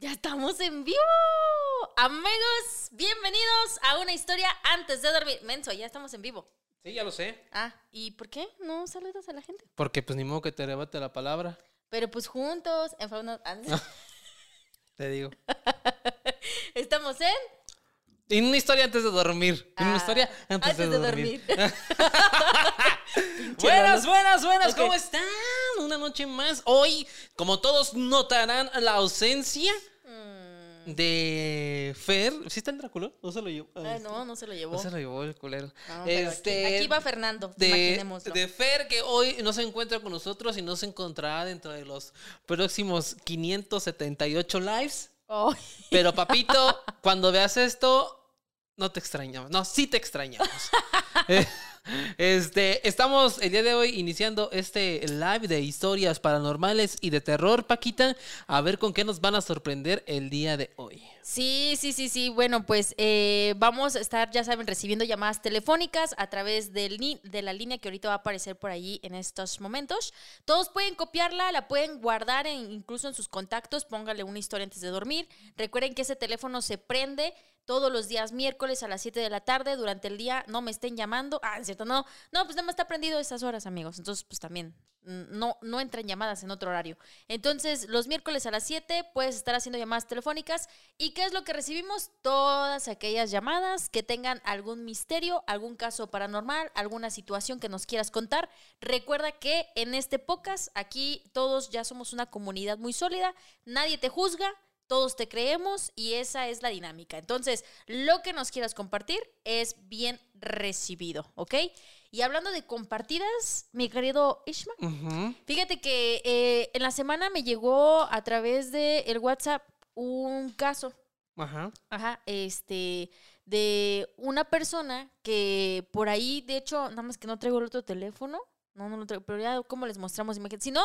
Ya estamos en vivo. Amigos, bienvenidos a una historia antes de dormir. Menso, ya estamos en vivo. Sí, ya lo sé. Ah, ¿y por qué no saludas a la gente? Porque pues ni modo que te rebate la palabra. Pero pues juntos, en forma- Te digo. Estamos en En una historia antes de dormir. En una Ah, historia antes, de, dormir. buenas, buenas, buenas. ¿Cómo están? Una noche más. Hoy, como todos notarán, la ausencia de Fer. ¿Sí está el Drácula? ¿No se lo llevó? ah, no, no se lo llevó. No se lo llevó el culero. No, pero este, aquí, aquí va Fernando, de, de Fer que hoy no se encuentra con nosotros y no se encontrará dentro de los próximos 578 lives. Pero papito, cuando veas esto, no te extrañamos. No, sí te extrañamos. Este, estamos el día de hoy iniciando este live de historias paranormales y de terror, Paquita. A ver con qué nos van a sorprender el día de hoy. Sí, sí, sí, sí. Bueno, pues eh, vamos a estar, ya saben, recibiendo llamadas telefónicas a través del de la línea que ahorita va a aparecer por allí en estos momentos. Todos pueden copiarla, la pueden guardar incluso en sus contactos. Póngale una historia antes de dormir. Recuerden que ese teléfono se prende todos los días miércoles a las 7 de la tarde. Durante el día no me estén llamando. Ah, es cierto, no. No, pues nada más está prendido esas horas, amigos. Entonces, pues también mm, no, no entran llamadas en otro horario. Entonces, los miércoles a las 7 puedes estar haciendo llamadas telefónicas. ¿Y qué es lo que recibimos? Todas aquellas llamadas que tengan algún misterio, algún caso paranormal, alguna situación que nos quieras contar. Recuerda que en este podcast, aquí todos ya somos una comunidad muy sólida. Nadie te juzga. Todos te creemos y esa es la dinámica. Entonces, lo que nos quieras compartir es bien recibido, ¿ok? Y hablando de compartidas, mi querido Ishma, fíjate que eh, en la semana me llegó a través de el WhatsApp un caso, Ajá. ajá, este, de una persona que por ahí, de hecho, nada más que no traigo el otro teléfono, no, no lo traigo, pero ya como les mostramos imágenes. Si no,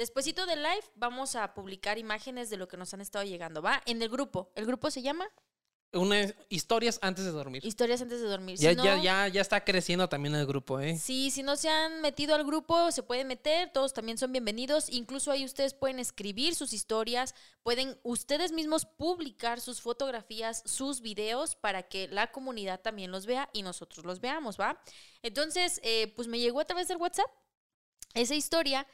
despuesito del live vamos a publicar imágenes de lo que nos han estado llegando, ¿va? En el grupo. El grupo se llama Una, historias antes de dormir. Historias antes de dormir. Si Ya, no- ya, ya, ya está creciendo también el grupo, ¿eh? Sí, si no se han metido al grupo, se pueden meter, todos también son bienvenidos. Incluso ahí ustedes pueden escribir sus historias, pueden ustedes mismos publicar sus fotografías, sus videos para que la comunidad también los vea y nosotros los veamos, ¿va? Entonces, eh, pues me llegó a través del WhatsApp esa historia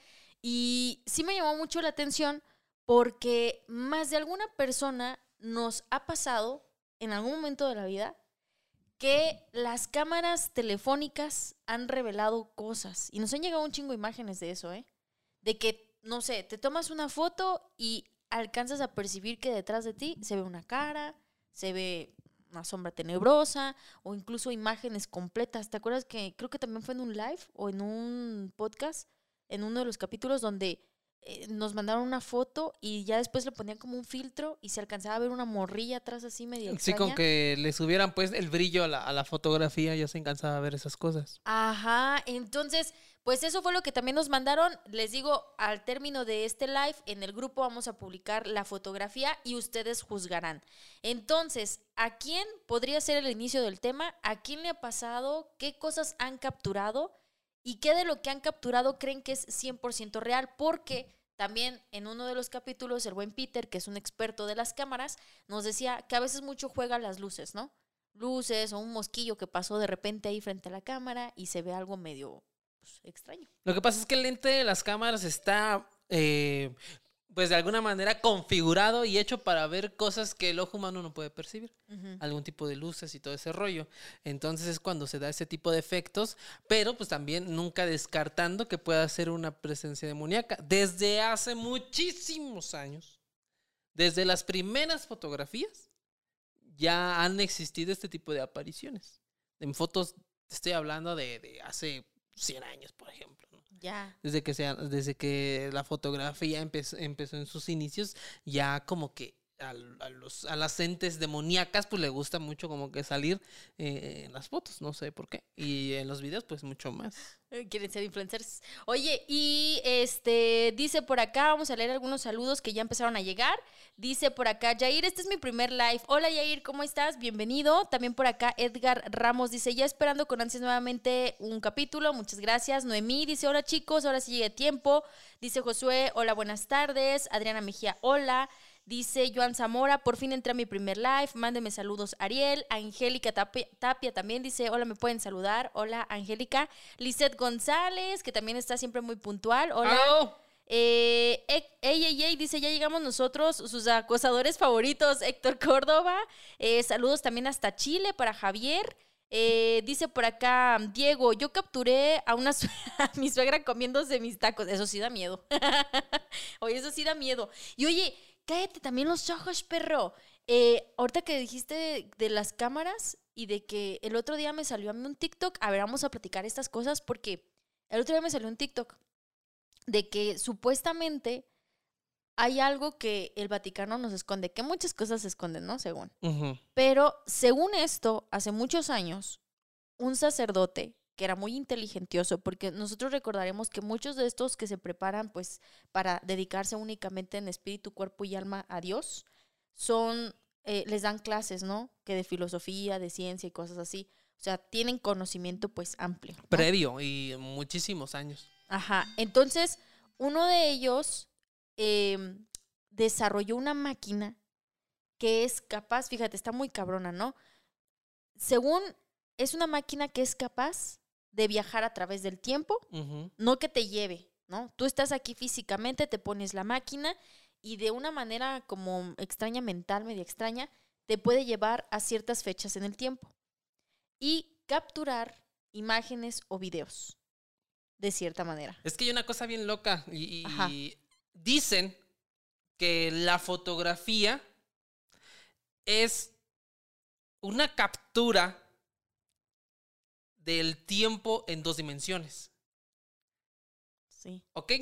y sí me llamó mucho la atención porque más de alguna persona nos ha pasado en algún momento de la vida que las cámaras telefónicas han revelado cosas. Y nos han llegado un chingo de imágenes de eso, ¿eh? De que, no sé, te tomas una foto y alcanzas a percibir que detrás de ti se ve una cara, se ve una sombra tenebrosa o incluso imágenes completas. ¿Te acuerdas que creo que también fue en un live o en un podcast, en uno de los capítulos donde eh, nos mandaron una foto y ya después le ponían como un filtro y se alcanzaba a ver una morrilla atrás así medio Sí, con que le subieran pues el brillo a la, a la fotografía, ya se cansaba a ver esas cosas. Ajá, entonces, pues eso fue lo que también nos mandaron. Les digo, al término de este live, en el grupo vamos a publicar la fotografía y ustedes juzgarán. Entonces, ¿a quién podría ser el inicio del tema? ¿A quién le ha pasado? ¿Qué cosas han capturado? ¿Y qué de lo que han capturado creen que es 100% real? Porque también en uno de los capítulos, el buen Peter, que es un experto de las cámaras, nos decía que a veces mucho juega las luces, ¿no? Luces o un mosquillo que pasó de repente ahí frente a la cámara y se ve algo medio pues, extraño. Lo que pasa es que el lente de las cámaras está, eh, pues de alguna manera configurado y hecho para ver cosas que el ojo humano no puede percibir. Algún tipo de luces y todo ese rollo. Entonces es cuando se da ese tipo de efectos, pero pues también nunca descartando que pueda ser una presencia demoníaca. Desde hace muchísimos años, desde las primeras fotografías, ya han existido este tipo de apariciones. En fotos, estoy hablando de, de hace 100 años, por ejemplo. Ya. Desde que, sea, desde que la fotografía empezó, empezó en sus inicios, ya como que a, los, a las entes demoníacas pues le gusta mucho como que salir eh, en las fotos, no sé por qué. Y en los videos pues mucho más. Eh, Quieren ser influencers. Oye, y este dice por acá, vamos a leer algunos saludos que ya empezaron a llegar. Dice por acá, Jair, este es mi primer live. Hola Jair, ¿cómo estás? Bienvenido. También por acá, Edgar Ramos dice, ya esperando con ansias nuevamente un capítulo. Muchas gracias. Noemí dice, hola chicos, ahora sí llegue tiempo. Dice Josué, hola, buenas tardes. Adriana Mejía, hola. Dice Joan Zamora, por fin entré a mi primer live, mándeme saludos Ariel, Angélica Tapia, Tapia, también dice, hola, me pueden saludar, hola Angélica, Lizeth González, que también está siempre muy puntual, hola. ¡Aló! Eh, ey, ey, ey, dice, ya llegamos nosotros, sus acosadores favoritos, Héctor Córdoba. Eh, saludos también hasta Chile para Javier. Eh, dice por acá, Diego, yo capturé a una a mi suegra comiéndose mis tacos. Eso sí da miedo. oye, eso sí da miedo. Y oye, cállate también los ojos, perro. Eh, ahorita que dijiste de, las cámaras y de que el otro día me salió a mí un TikTok, a ver, vamos a platicar estas cosas porque el otro día me salió un TikTok de que supuestamente hay algo que el Vaticano nos esconde, que muchas cosas se esconden, ¿no? Según. Pero según esto, hace muchos años, un sacerdote que era muy inteligentioso, porque nosotros recordaremos que muchos de estos que se preparan pues para dedicarse únicamente en espíritu, cuerpo y alma a Dios, son, eh, les dan clases, ¿no? Que de filosofía, de ciencia y cosas así. O sea, tienen conocimiento pues amplio. ¿no? Previo y muchísimos años. Ajá. Entonces, uno de ellos em, desarrolló una máquina que es capaz, fíjate, está muy cabrona, ¿no? Según, es una máquina que es capaz de viajar a través del tiempo, no que te lleve, ¿no? Tú estás aquí físicamente, te pones la máquina y de una manera como extraña mental, media extraña, te puede llevar a ciertas fechas en el tiempo y capturar imágenes o videos, de cierta manera. Es que hay una cosa bien loca y dicen que la fotografía es una captura del tiempo en dos dimensiones, Sí. ¿ok?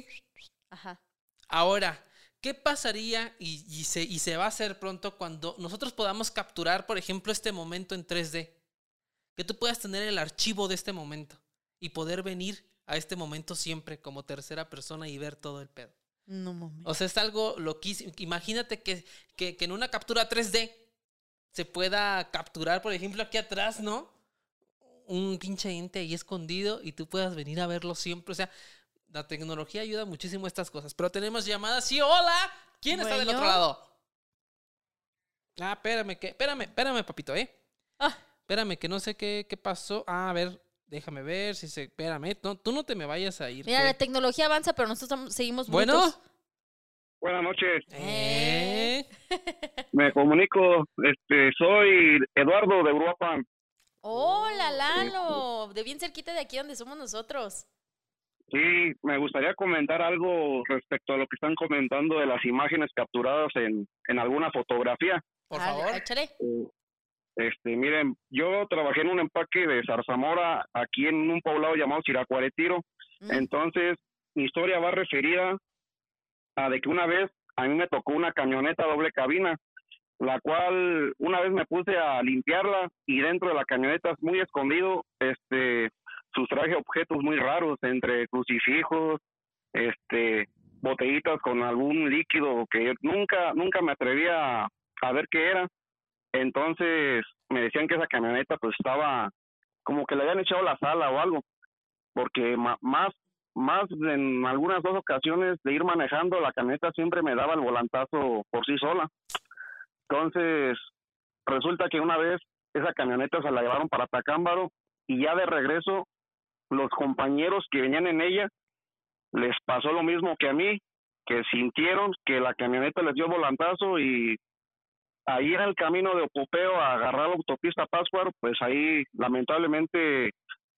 Ajá. Ahora, ¿qué pasaría y, y se, y se va a hacer pronto cuando nosotros podamos capturar, por ejemplo, este momento en 3D? Que tú puedas tener el archivo de este momento y poder venir a este momento siempre como tercera persona y ver todo el pedo. No mames. O sea, es algo loquísimo. Imagínate que, que, que en una captura 3D se pueda capturar, por ejemplo, aquí atrás, ¿no? Un pinche ente ahí escondido y tú puedas venir a verlo siempre. O sea, la tecnología ayuda muchísimo a estas cosas. Pero tenemos llamadas. Sí, hola. ¿Quién está del otro lado? Ah, espérame, que, espérame, espérame, papito, ¿eh? Ah. Espérame, que no sé qué, qué pasó. Ah, a ver, déjame ver si se. Espérame, no, tú no te me vayas a ir. Mira, que- la tecnología avanza, pero nosotros seguimos Bueno. Buenas noches, ¿Eh? me comunico, este, soy Eduardo de Uruapan. Hola, Lalo. De bien cerquita de aquí donde somos nosotros. Sí, me gustaría comentar algo respecto a lo que están comentando de las imágenes capturadas en, en alguna fotografía. Por favor. échale. Eh, Este, miren, yo trabajé en un empaque de zarzamora aquí en un poblado llamado Chiracuaretiro. Mm, Entonces, mi historia va referida a de que una vez a mí me tocó una camioneta doble cabina, la cual una vez me puse a limpiarla y dentro de la camioneta, muy escondido, este, sustraje objetos muy raros, entre crucifijos, este, botellitas con algún líquido que nunca, nunca me atrevía a, ver qué era. Entonces, me decían que esa camioneta pues estaba como que le habían echado la sala o algo porque más más en algunas dos ocasiones de ir manejando la camioneta siempre me daba el volantazo por sí sola. Entonces, resulta que una vez esa camioneta se la llevaron para Tacámbaro y ya de regreso los compañeros que venían en ella les pasó lo mismo que a mí, que sintieron que la camioneta les dio volantazo y ahí en el camino de Opopeo a agarrar la autopista Pascuaro, pues ahí lamentablemente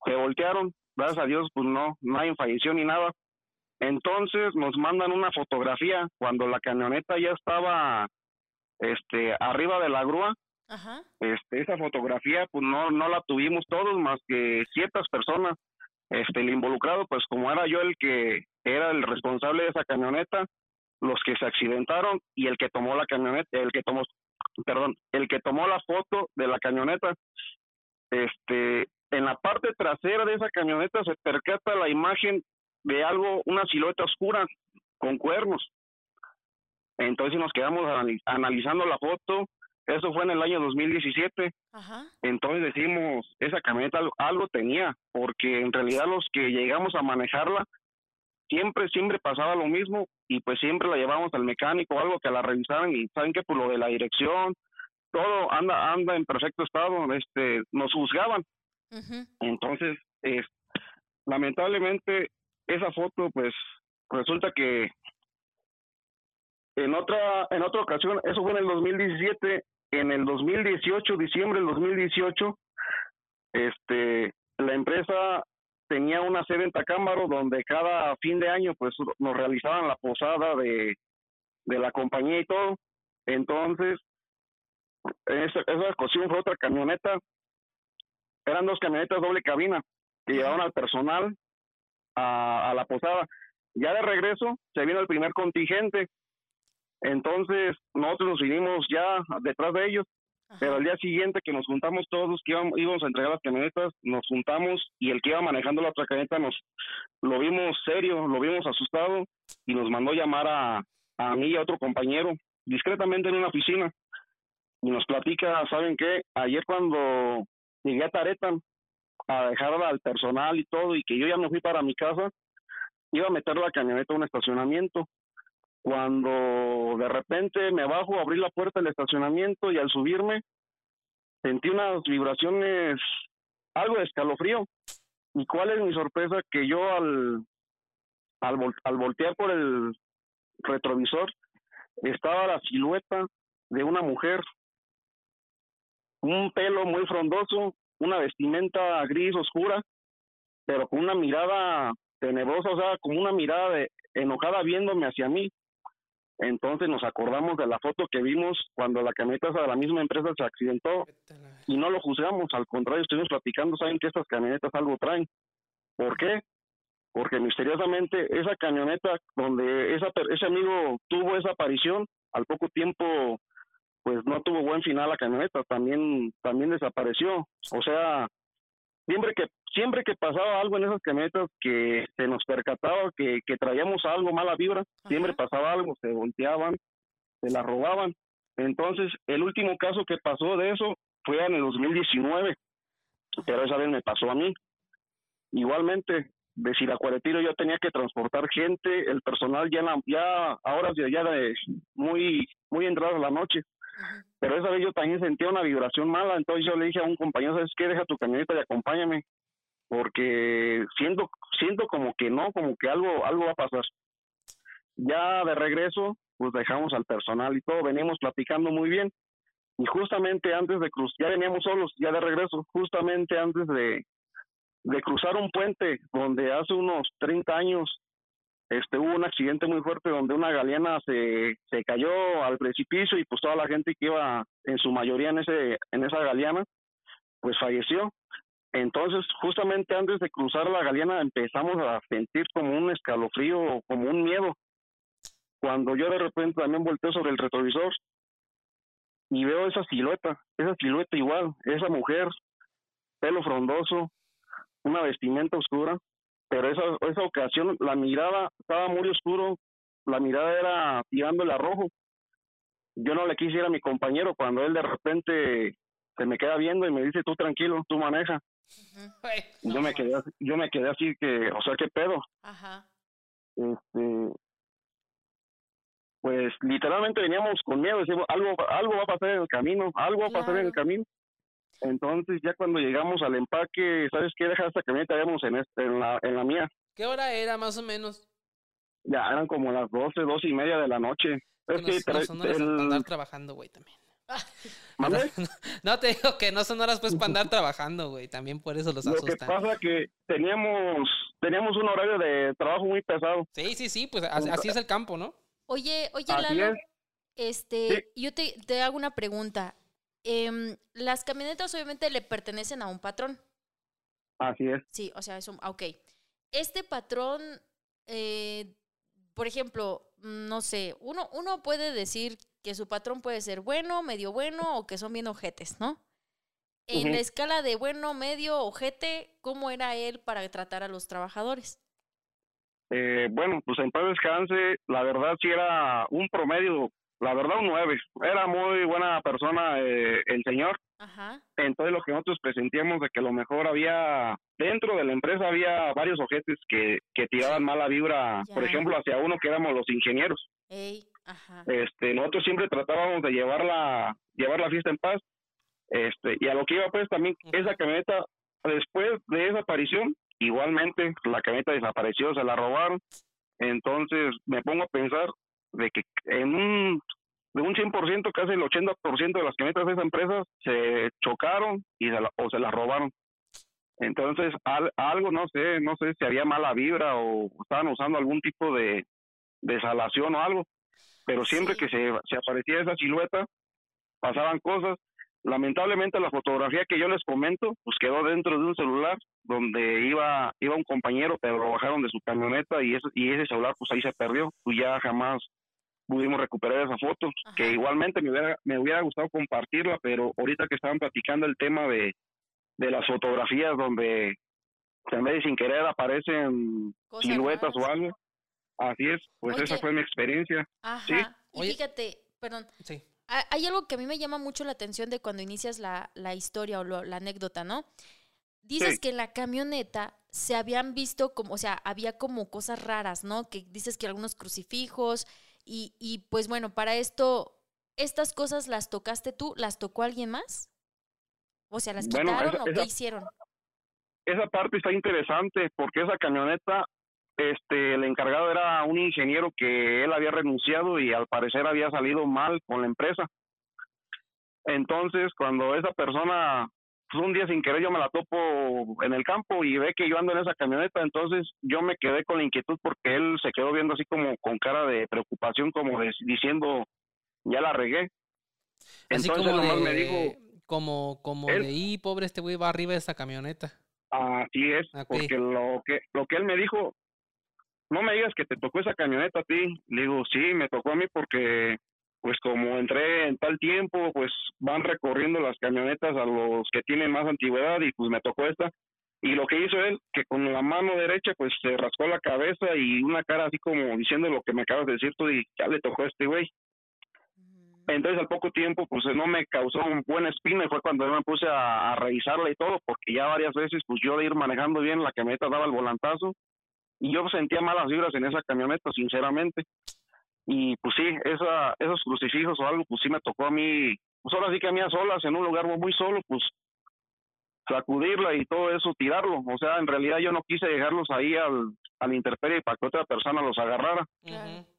se voltearon, gracias a Dios pues no, nadie falleció ni nada. Entonces nos mandan una fotografía cuando la camioneta ya estaba este arriba de la grúa, Ajá. este esa fotografía pues no no la tuvimos todos más que ciertas personas. Este el involucrado pues como era yo el que era el responsable de esa camioneta, los que se accidentaron y el que tomó la camioneta, el que tomó perdón, el que tomó la foto de la camioneta este en la parte trasera de esa camioneta se percata la imagen de algo, una silueta oscura con cuernos. Entonces nos quedamos anali- analizando la foto. Eso fue en el año 2017. Ajá. Entonces decimos, esa camioneta algo, tenía, porque en realidad los que llegamos a manejarla, siempre, siempre pasaba lo mismo y pues siempre la llevamos al mecánico o algo que la revisaran y saben que por lo de la dirección, todo anda, anda en perfecto estado, este, nos juzgaban. Entonces, es, lamentablemente, esa foto, pues, resulta que en otra, en otra ocasión, eso fue en el 2017, en el 2018, diciembre del 2018, este, la empresa tenía una sede en Tacámbaro donde cada fin de año pues nos realizaban la posada de, de la compañía y todo. Entonces, esa, esa ocasión fue otra camioneta. Eran dos camionetas doble cabina que llevaban al personal a, a la posada. Ya de regreso se vino el primer contingente. Entonces nosotros nos vinimos ya detrás de ellos pero al día siguiente que nos juntamos todos, que íbamos, íbamos, a entregar las camionetas, nos juntamos y el que iba manejando la otra camioneta nos lo vimos serio, lo vimos asustado y nos mandó llamar a, a mí y a otro compañero discretamente en una oficina y nos platica, ¿saben qué? Ayer cuando llegué a Taretan a dejar al personal y todo y que yo ya me fui para mi casa, iba a meter la camioneta a un estacionamiento cuando de repente me bajo, abrí la puerta del estacionamiento y al subirme sentí unas vibraciones, algo de escalofrío. ¿Y cuál es mi sorpresa? Que yo al, al, al voltear por el retrovisor estaba la silueta de una mujer, un pelo muy frondoso, una vestimenta gris oscura, pero con una mirada tenebrosa, o sea, como una mirada de, enojada viéndome hacia mí. Entonces nos acordamos de la foto que vimos cuando la camioneta de la misma empresa se accidentó y no lo juzgamos, al contrario, estuvimos platicando, saben que estas camionetas algo traen. ¿Por qué? Porque misteriosamente esa camioneta donde esa, ese amigo tuvo esa aparición, al poco tiempo pues no tuvo buen final la camioneta, también también desapareció. O sea, siempre que siempre que pasaba algo en esas camionetas que se nos percataba que, que traíamos algo mala vibra, siempre pasaba algo, se volteaban, se la robaban. Entonces, el último caso que pasó de eso fue en el 2019, pero esa vez me pasó a mí. Igualmente, de Siracuaretiro yo tenía que transportar gente, el personal ya, ya ahora ya de muy, muy entrada la noche. Pero esa vez yo también sentía una vibración mala, entonces yo le dije a un compañero, ¿sabes qué? Deja tu camioneta y acompáñame porque siento siento como que no, como que algo algo va a pasar. Ya de regreso, pues dejamos al personal y todo, veníamos platicando muy bien y justamente antes de cruzar, ya veníamos solos, ya de regreso, justamente antes de, de cruzar un puente donde hace unos 30 años este hubo un accidente muy fuerte donde una galeana se, se cayó al precipicio y pues toda la gente que iba en su mayoría en ese en esa galeana pues falleció entonces, justamente antes de cruzar la Galeana empezamos a sentir como un escalofrío, como un miedo. Cuando yo de repente también volteo sobre el retrovisor y veo esa silueta, esa silueta igual, esa mujer, pelo frondoso, una vestimenta oscura, pero esa, esa ocasión la mirada estaba muy oscuro, la mirada era tirándole a rojo. Yo no le quisiera a mi compañero cuando él de repente se me queda viendo y me dice, tú tranquilo, tú maneja yo me quedé yo me quedé así que, o sea, qué pedo. Ajá. Este pues literalmente veníamos con miedo, decimos, algo algo va a pasar en el camino, algo va a pasar en el camino. Entonces, ya cuando llegamos al empaque, ¿sabes qué? Deja esta camioneta, vemos en, este, en, la, en la mía. ¿Qué hora era, más o menos? Ya, eran como las doce, doce y media de la noche. Es que, andar trabajando, güey, también. No, te digo que no son horas pues para andar trabajando, güey. También por eso los asustan. Lo que pasa que teníamos, teníamos un horario de trabajo muy pesado. Sí, sí, sí, pues así es el campo, ¿no? Oye, oye, Lalo, este, yo te, te, hago una pregunta. Eh, las camionetas obviamente le pertenecen a un patrón. Así es. Sí, o sea, es un, ok. Este patrón, eh, por ejemplo, no sé, uno, uno puede decir que su patrón puede ser bueno, medio bueno o que son bien ojetes, ¿no? En la escala de bueno, medio, ojete, ¿cómo era él para tratar a los trabajadores? Eh, bueno, pues en paz descanse, la verdad sí era un promedio la verdad un 9. Era muy buena persona eh, el señor. Ajá. Entonces lo que nosotros presentíamos de que a lo mejor había, dentro de la empresa había varios ojetes que, que tiraban mala vibra, por ejemplo, hacia uno que éramos los ingenieros. Ey, ajá. Este, nosotros siempre tratábamos de llevar la, llevar la fiesta en paz. Este, y a lo que iba pues también esa camioneta, después de esa aparición, igualmente la camioneta desapareció, se la robaron. Entonces me pongo a pensar de que en un, de un 100%, casi el 80% de las camionetas de esa empresa se chocaron y se la- o se las robaron. Entonces, al- algo, no sé, no sé si había mala vibra o estaban usando algún tipo de, de salación o algo, pero siempre Sí. que se, se aparecía esa silueta, pasaban cosas. Lamentablemente la fotografía que yo les comento, pues quedó dentro de un celular donde iba iba un compañero, pero lo bajaron de su camioneta y ese, y ese celular pues ahí se perdió, pues ya jamás pudimos recuperar esa foto, que igualmente me hubiera, me hubiera gustado compartirla, pero ahorita que estaban platicando el tema de, de las fotografías donde de sin querer aparecen siluetas o algo, así es, pues esa fue mi experiencia. Ajá. Sí. Y Oye. fíjate, perdón, Sí. ha- hay algo que a mí me llama mucho la atención de cuando inicias la, la historia o lo- la anécdota, ¿no? Dices Sí. que en la camioneta se habían visto como, o sea, había como cosas raras, ¿no? Que dices que algunos crucifijos y, y pues bueno, para esto, ¿estas cosas las tocaste tú? ¿Las tocó alguien más? O sea, ¿las Bueno, quitaron esa- o qué esa- hicieron? esa parte está interesante porque esa camioneta, este, el encargado era un ingeniero que él había renunciado y al parecer había salido mal con la empresa. Entonces, cuando esa persona, pues un día sin querer yo me la topo en el campo y ve que yo ando en esa camioneta, entonces yo me quedé con la inquietud porque él se quedó viendo así como con cara de preocupación, como de- diciendo, ya la regué. Así Entonces como nomás de, me dijo, como, como Él- de, y pobre este güey va arriba de esa camioneta. Así es, porque lo que lo que él me dijo, no me digas que te tocó esa camioneta a ti. Le digo, sí, me tocó a mí porque, pues como entré en tal tiempo, pues van recorriendo las camionetas a los que tienen más antigüedad y pues me tocó esta. Y lo que hizo él, que con la mano derecha pues se rascó la cabeza y una cara así como diciendo lo que me acabas de decir tú y ya le tocó a este güey. Entonces al poco tiempo pues no me causó un buen espina y fue cuando yo me puse a, a revisarla y todo porque ya varias veces pues yo de ir manejando bien la camioneta daba el volantazo y yo sentía malas vibras en esa camioneta sinceramente. Y pues sí esa esos crucifijos o algo pues sí me tocó a mí pues ahora sí que a mí a solas en un lugar muy solo pues sacudirla y todo eso tirarlo. O sea en realidad yo no quise dejarlos ahí al al intemperie para que otra persona los agarrara.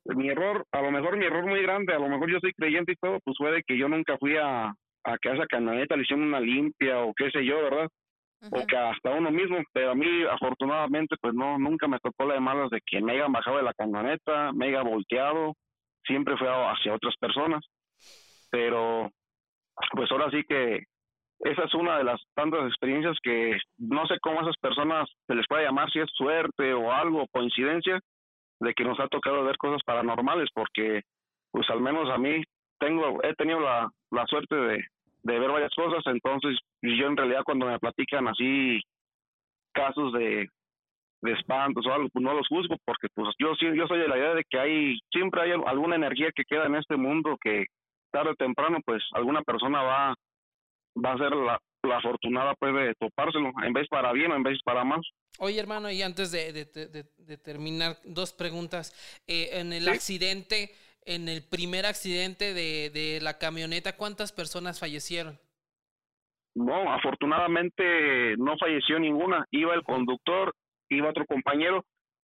Mi error, a lo mejor mi error muy grande, a lo mejor yo soy creyente y todo, pues fue de que yo nunca fui a, a que a esa camioneta le hicieron una limpia o qué sé yo, ¿verdad? O que hasta uno mismo, pero a mí afortunadamente pues no, nunca me tocó la de malas de que me hayan bajado de la camioneta, me haya volteado, siempre fue hacia otras personas, pero pues ahora sí que esa es una de las tantas experiencias que no sé cómo a esas personas se les puede llamar si es suerte o algo, coincidencia, de que nos ha tocado ver cosas paranormales, porque pues al menos a mí tengo, he tenido la, la suerte de, de ver varias cosas, entonces yo en realidad cuando me platican así casos de, de espantos o algo, pues no los juzgo, porque pues yo, yo soy de la idea de que hay, siempre hay alguna energía que queda en este mundo que tarde o temprano pues alguna persona va, va a ser la, la afortunada pues de topárselo, en vez para bien o en vez para mal. Oye, hermano, y antes de, de- de- de- de terminar, dos preguntas. Eh, en el Sí. accidente, en el primer accidente de, de la camioneta, ¿cuántas personas fallecieron? No, afortunadamente no falleció ninguna. Iba el conductor, iba otro compañero.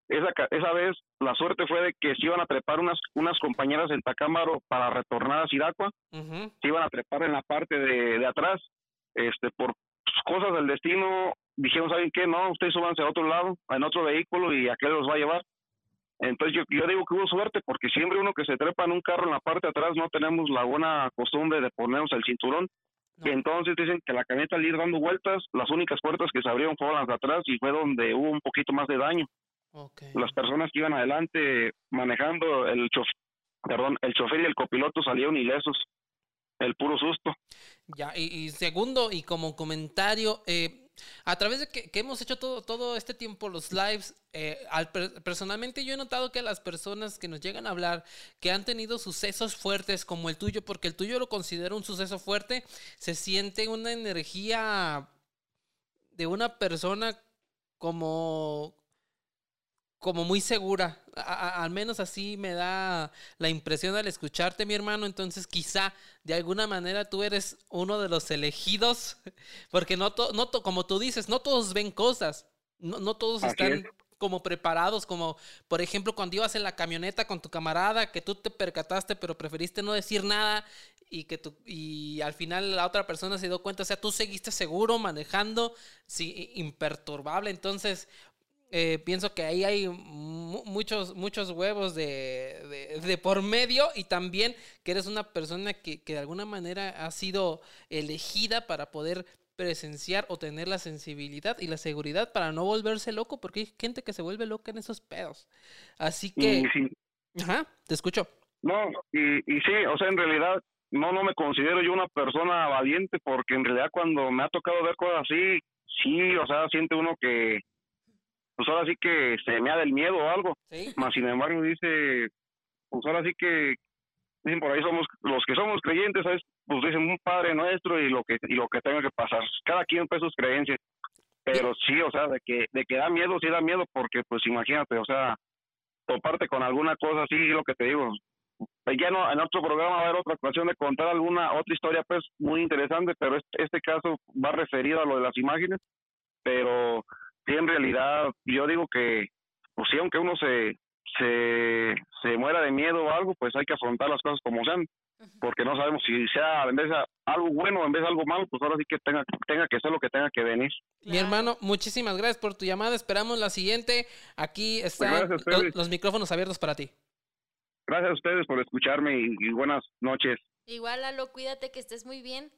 Esa, esa vez la suerte fue de que se iban a trepar unas, unas compañeras en Tacámaro para retornar a Siracua. Se iban a trepar en la parte de, de atrás. Este, por cosas del destino, dijeron, ¿saben qué? No, ustedes súbanse a otro lado, en otro vehículo y aquel los va a llevar. Entonces yo, yo digo que hubo suerte porque siempre uno que se trepa en un carro en la parte de atrás no tenemos la buena costumbre de ponernos el cinturón. No. Y entonces dicen que la camioneta al ir dando vueltas, las únicas puertas que se abrieron fueron las de atrás y fue donde hubo un poquito más de daño. Las personas que iban adelante manejando, el chofer, perdón, el chofer y el copiloto salieron ilesos. El puro susto. Ya, y, y segundo, y como comentario, eh, a través de que, hemos hecho todo, todo este tiempo los lives, eh, al per- personalmente yo he notado que las personas que nos llegan a hablar, que han tenido sucesos fuertes como el tuyo, porque el tuyo lo considero un suceso fuerte, se siente una energía de una persona como como muy segura. A- a- al menos así me da la impresión al escucharte, mi hermano. Entonces, quizá de alguna manera tú eres uno de los elegidos, porque no, to- no to- como tú dices, no todos ven cosas, no, no todos Así están es. como preparados, como por ejemplo cuando ibas en la camioneta con tu camarada, que tú te percataste, pero preferiste no decir nada y que tú, y al final la otra persona se dio cuenta, o sea, tú seguiste seguro manejando, sí, imperturbable. Entonces, eh, pienso que ahí hay mu- muchos, muchos huevos de, de- de por medio y también que eres una persona que, que de alguna manera ha sido elegida para poder presenciar o tener la sensibilidad y la seguridad para no volverse loco, porque hay gente que se vuelve loca en esos pedos. Así que, sí, ajá, te escucho. no, y, y sí, o sea, en realidad no, no me considero yo una persona valiente porque en realidad cuando me ha tocado ver cosas así, sí, o sea, siente uno que, pues ahora sí que se me da del miedo o algo. ¿Sí? Más sin embargo dice, pues ahora sí que dicen por ahí somos los que somos creyentes, ¿sabes? Pues dicen un Padre Nuestro y lo que y lo que tenga que pasar. Cada quien pues sus creencias. Pero sí, o sea, de que de que da miedo, sí da miedo porque pues imagínate, o sea, toparte con alguna cosa así, lo que te digo. Pues Ya no, en otro programa va a haber otra ocasión de contar alguna otra historia pues muy interesante, pero este, este caso va referido a lo de las imágenes, pero sí en realidad yo digo que pues sí aunque uno se se, se muera de miedo o algo, pues hay que afrontar las cosas como sean, porque no sabemos si sea en vez de algo bueno o en vez de algo malo, pues ahora sí que tenga, tenga que ser lo que tenga que venir. Mi hermano, muchísimas gracias por tu llamada. Esperamos la siguiente. Aquí están Pues gracias a los, micrófonos abiertos para ti. Gracias a ustedes por escucharme y, y buenas noches. Igual, Lalo, cuídate que estés muy bien.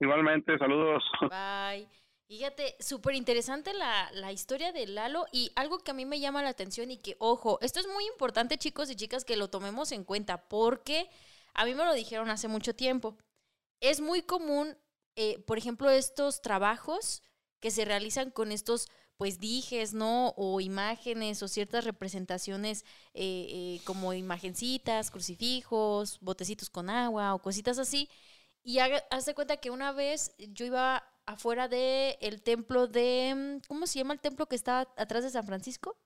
Igualmente, saludos. Bye. Fíjate, súper interesante la, la historia de Lalo y algo que a mí me llama la atención y que, ojo, esto es muy importante chicos y chicas que lo tomemos en cuenta porque a mí me lo dijeron hace mucho tiempo. Es muy común, eh, por ejemplo, estos trabajos que se realizan con estos pues dijes, ¿no? O imágenes o ciertas representaciones eh, eh, como imagencitas, crucifijos, botecitos con agua o cositas así. Y haga, hazte cuenta que una vez yo iba afuera del el templo de. mm, ¿Cómo se llama el templo que está atrás de San Francisco?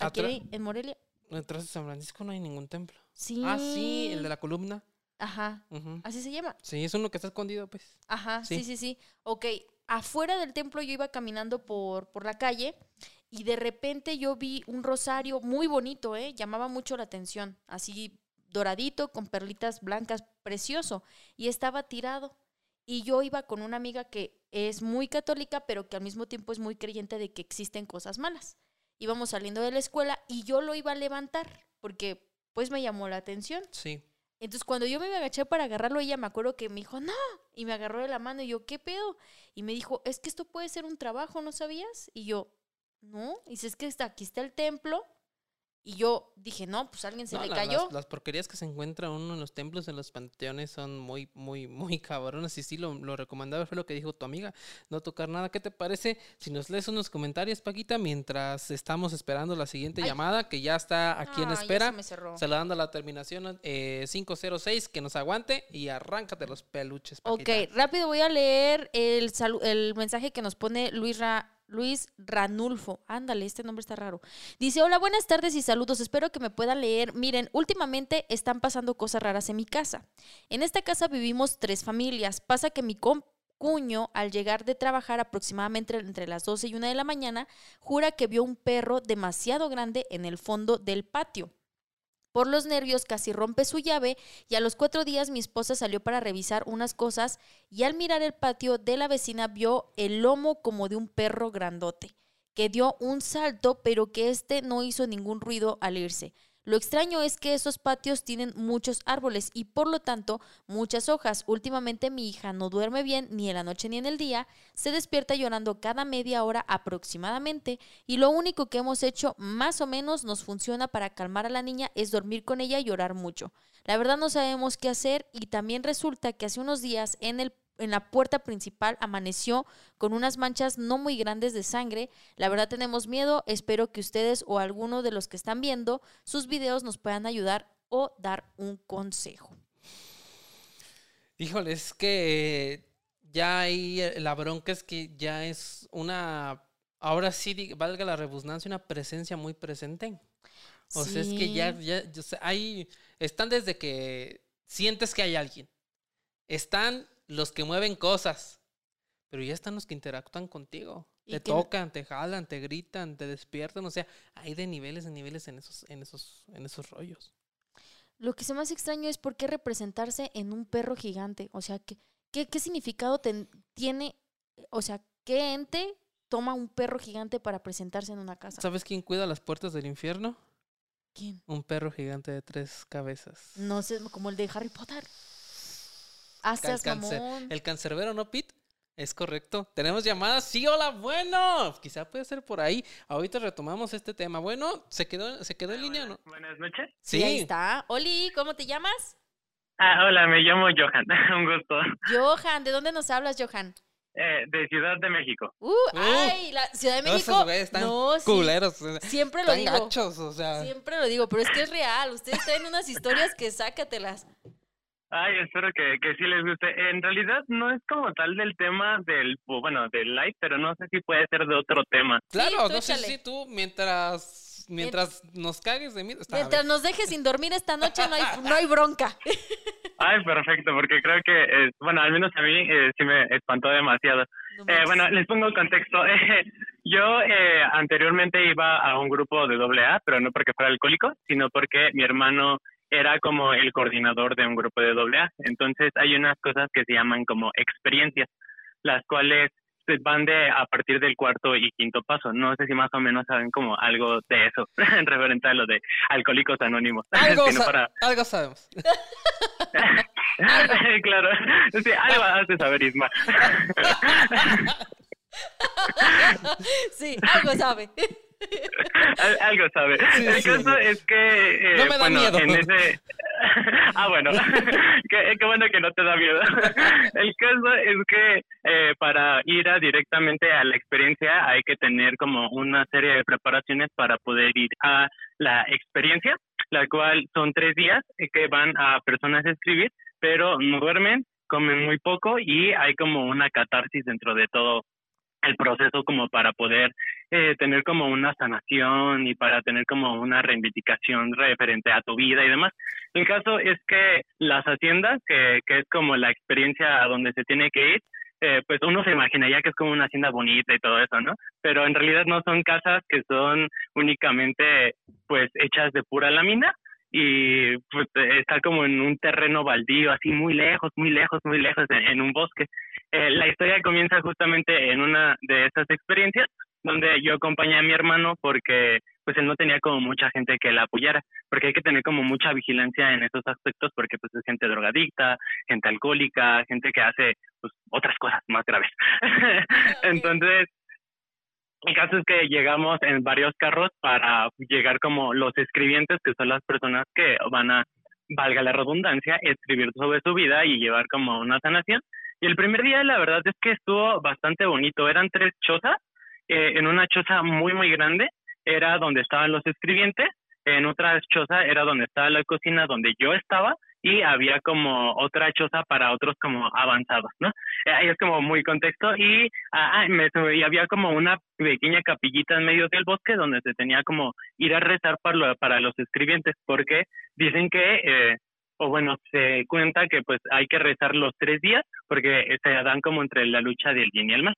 Aquí Atra- en Morelia. Detrás de San Francisco no hay ningún templo. Sí. Ah, sí, el de la columna. Ajá. Así se llama. Sí, es uno que está escondido, pues. Ajá, sí, Sí. sí, sí. Ok, afuera del templo yo iba caminando por, por la calle y de repente yo vi un rosario muy bonito, ¿eh? Llamaba mucho la atención, así doradito, con perlitas blancas, precioso, y estaba tirado. Y yo iba con una amiga que es muy católica, pero que al mismo tiempo es muy creyente de que existen cosas malas. Íbamos saliendo de la escuela y yo lo iba a levantar, porque pues me llamó la atención. Sí. Entonces, cuando yo me agaché para agarrarlo, ella me acuerdo que me dijo, no, y me agarró de la mano y yo, ¿qué pedo? Y me dijo, es que esto puede ser un trabajo, ¿no sabías? Y yo, no, y dice, es que está, aquí está el templo. Y yo dije, no, pues a alguien se No, le la- cayó. Las, las porquerías que se encuentra uno en los templos, en los panteones, son muy, muy, muy cabronas. Y sí, lo, lo recomendable fue lo que dijo tu amiga, no tocar nada. ¿Qué te parece si nos lees unos comentarios, Paquita, mientras estamos esperando la siguiente Ay. llamada, que ya está aquí en Ah, espera? se me cerró. Saludando a la terminación eh, 506, que nos aguante y arráncate los peluches, Ok, Paquita. rápido voy a leer el, el mensaje que nos pone Luis, Ra- Luis Ranulfo. Ándale, este nombre está raro. Dice, hola, buenas tardes y saludos. Espero que me puedan leer. Miren, últimamente están pasando cosas raras en mi casa. En esta casa vivimos tres familias. Pasa que mi cuño, al llegar de trabajar aproximadamente entre las 12 y 1 de la mañana, jura que vio un perro demasiado grande en el fondo del patio. Por los nervios casi rompe su llave y a los cuatro días mi esposa salió para revisar unas cosas y al mirar el patio de la vecina vio el lomo como de un perro grandote, que dio un salto pero que éste no hizo ningún ruido al irse. Lo extraño es que esos patios tienen muchos árboles y por lo tanto muchas hojas. Últimamente mi hija no duerme bien ni en la noche ni en el día, se despierta llorando cada media hora aproximadamente y lo único que hemos hecho más o menos nos funciona para calmar a la niña es dormir con ella y llorar mucho. La verdad no sabemos qué hacer y también resulta que hace unos días en el en la puerta principal amaneció con unas manchas no muy grandes de sangre. La verdad tenemos miedo. Espero que ustedes o alguno de los que están viendo sus videos nos puedan ayudar o dar un consejo. Híjole, es que ya hay eh, la bronca es que ya es una, ahora sí, valga la redundancia, una presencia muy presente. O sea, es que ya, ya, hay, están desde que sientes que hay alguien. Están los que mueven cosas, pero ya están los que interactúan contigo. Te tocan, te jalan, te gritan, te despiertan. O sea, hay de niveles, de niveles en esos, en esos, en esos rollos. Lo que se más extraño es por qué representarse en un perro gigante. O sea, ¿qué, qué, significado tiene? O sea, ¿qué ente toma un perro gigante para presentarse en una casa? ¿Sabes quién cuida las puertas del infierno? ¿Quién? Un perro gigante de tres cabezas. No sé, como el de Harry Potter. Hasta el, el cancerbero, ¿no, Pete? Es correcto. Tenemos llamadas. Sí, hola, bueno. Quizá puede ser por ahí. Ahorita retomamos este tema. Bueno, ¿se quedó, se quedó en línea no? Buenas noches. Sí. ahí está. Oli, ¿cómo te llamas? Ah, hola, me llamo Johan. Un gusto. Johan, ¿de dónde nos hablas, Johan? Eh, de Ciudad de México. Uh, ay, la Ciudad de México. No, culeros. Siempre lo digo. o sea. Siempre lo digo, pero es que es real. Ustedes tienen unas historias que sácatelas. Ay, espero que, que sí les guste. En realidad no es como tal del tema del, bueno, del live, pero no sé si puede ser de otro tema. Claro, no sé si tú mientras mientras nos cagues de mí. mientras nos dejes sin dormir esta noche no hay, no hay bronca. Ay, perfecto, porque creo que, eh, bueno, al menos a mí eh, sí me espantó demasiado. eh, bueno, les pongo el contexto. yo eh, anteriormente iba a un grupo de AA, pero no porque fuera alcohólico, sino porque mi hermano era como el coordinador de un grupo de AA. Entonces hay unas cosas que se llaman como experiencias, las cuales van de a partir del cuarto y quinto paso. No sé si más o menos saben como algo de eso, en referente a lo de alcohólicos anónimos. Algo, algo sabemos. claro, sí, algo hace saber Isma. sí, algo sabe. algo sabe. el caso es que, eh, no me da bueno, miedo. en ese... ah, bueno, qué, qué, bueno que no te da miedo. el caso es que eh, para ir a directamente a la experiencia hay que tener como una serie de preparaciones para poder ir a la experiencia, la cual son tres días que van a personas a escribir, pero no duermen, comen muy poco y hay como una catarsis dentro de todo el proceso como para poder eh, tener como una sanación y para tener como una reivindicación referente a tu vida y demás. El caso es que las haciendas, que, que es como la experiencia a donde se tiene que ir, eh, pues uno se imaginaría que es como una hacienda bonita y todo eso, ¿no? Pero en realidad no son casas que son únicamente pues hechas de pura lámina, y pues está como en un terreno baldío, así muy lejos, muy lejos, muy lejos, en, un bosque. Eh, la historia comienza justamente en una de estas experiencias donde yo acompañé a mi hermano porque pues él no tenía como mucha gente que la apoyara, porque hay que tener como mucha vigilancia en esos aspectos porque pues es gente drogadicta, gente alcohólica, gente que hace pues otras cosas más graves. Entonces, el caso es que llegamos en varios carros para llegar como los escribientes, que son las personas que van a, valga la redundancia, escribir sobre su vida y llevar como una sanación. Y el primer día, la verdad es que estuvo bastante bonito. Eran tres chozas. Eh, en una choza muy, muy grande era donde estaban los escribientes. En otra choza era donde estaba la cocina, donde yo estaba y había como otra choza para otros como avanzados, ¿no? Eh, ahí es como muy contexto y, ah, me, y había como una pequeña capillita en medio del bosque donde se tenía como ir a rezar para, para los escribientes porque dicen que, eh, o bueno, se cuenta que pues hay que rezar los tres días porque se dan como entre la lucha del bien y el mal.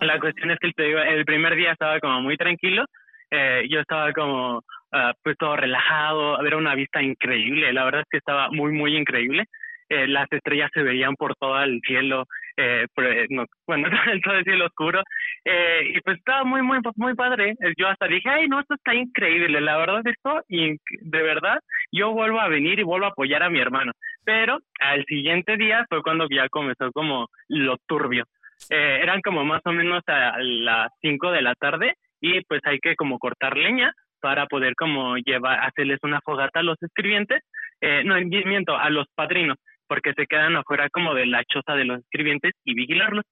La cuestión es que el, el primer día estaba como muy tranquilo, eh, yo estaba como uh, pues todo relajado, ver una vista increíble, la verdad es que estaba muy, muy increíble. Eh, las estrellas se veían por todo el cielo, eh, no, bueno, todo el cielo oscuro, eh, y pues estaba muy, muy, muy padre. Yo hasta dije, ay, no, esto está increíble, la verdad, esto, y de verdad, yo vuelvo a venir y vuelvo a apoyar a mi hermano. Pero al siguiente día fue cuando ya comenzó como lo turbio. Eh, eran como más o menos a las 5 de la tarde y pues hay que como cortar leña para poder como llevar, hacerles una fogata a los escribientes, eh, no, miento, a los padrinos, porque se quedan afuera como de la choza de los escribientes y vigilarlos.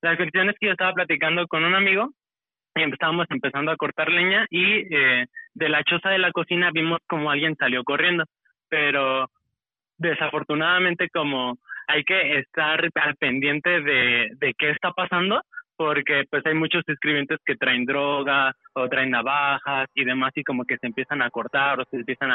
La cuestión es que yo estaba platicando con un amigo y estábamos empezando a cortar leña y eh, de la choza de la cocina vimos como alguien salió corriendo, pero desafortunadamente como hay que estar al pendiente de, de qué está pasando, porque pues hay muchos escribientes que traen droga o traen navajas y demás y como que se empiezan a cortar o se empiezan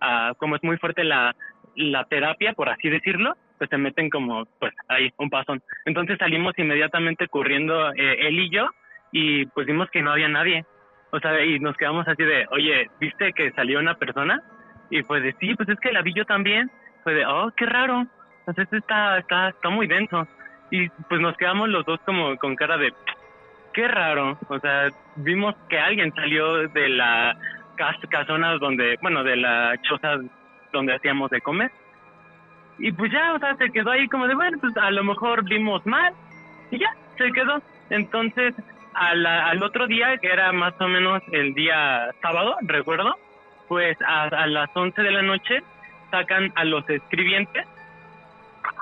a, como es muy fuerte la, la terapia, por así decirlo, pues se meten como pues ahí un pasón. Entonces salimos inmediatamente corriendo eh, él y yo y pues vimos que no había nadie. O sea, y nos quedamos así de, oye, ¿viste que salió una persona? Y pues de, sí, pues es que la vi yo también. Fue de, oh, qué raro. Entonces está, está, está muy denso. Y pues nos quedamos los dos como con cara de, qué raro. O sea, vimos que alguien salió de la casa, casona donde, bueno, de la choza donde hacíamos de comer. Y pues ya, o sea, se quedó ahí como de, bueno, pues a lo mejor vimos mal. Y ya, se quedó. Entonces, al otro día, que era más o menos el día sábado, recuerdo, pues a, a las 11 de la noche sacan a los escribientes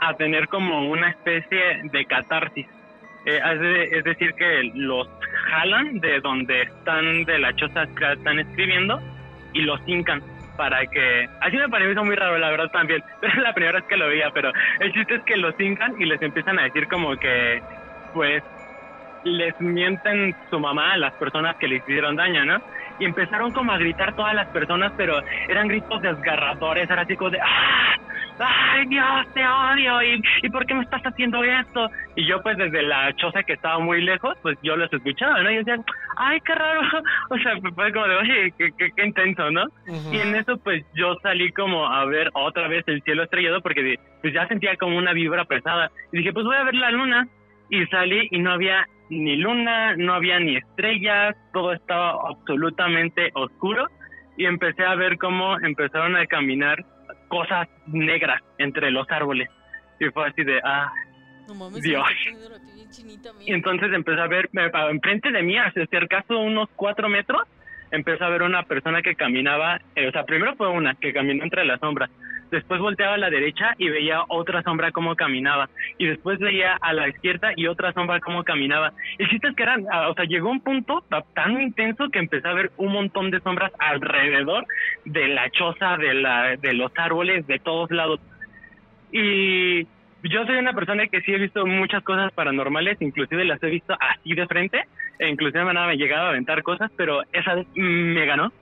a tener como una especie de catarsis. Eh, es, decir, que los jalan de donde están, de la choza que están escribiendo, y los hincan para que... Así me pareció muy raro, la verdad, también. Es la primera vez que lo veía, pero el chiste es que los hincan y les empiezan a decir como que, pues, les mienten su mamá a las personas que les hicieron daño, ¿no? Y empezaron como a gritar todas las personas, pero eran gritos desgarradores, era así como de ¡Ah! ¡Ay, Dios, te odio! ¿Y, ¿Y por qué me estás haciendo esto? Y yo, pues, desde la choza que estaba muy lejos, pues yo los escuchaba, ¿no? Y decían, ¡ay, qué raro! O sea, fue como de, oye, qué, qué, intenso, ¿no? Y en eso, pues, yo salí como a ver otra vez el cielo estrellado porque pues ya sentía como una vibra pesada. Y dije, pues voy a ver la luna. Y salí y no había ni luna, no había ni estrellas, todo estaba absolutamente oscuro y empecé a ver cómo empezaron a caminar cosas negras entre los árboles. Y fue así de, ah, Dios. Y entonces empecé a ver, enfrente de mí, hacia cerca unos cuatro metros, empecé a ver una persona que caminaba, eh, o sea, primero fue una que caminó entre las sombras, después volteaba a la derecha y veía otra sombra como caminaba, y después veía a la izquierda y otra sombra como caminaba. Y chiste es que eran, ah, o sea, llegó un punto tan intenso que empecé a ver un montón de sombras alrededor de la choza, de, la, de los árboles, de todos lados. Y yo soy una persona que sí he visto muchas cosas paranormales, inclusive las he visto así de frente, e inclusive me han llegado a aventar cosas, pero esa vez me ganó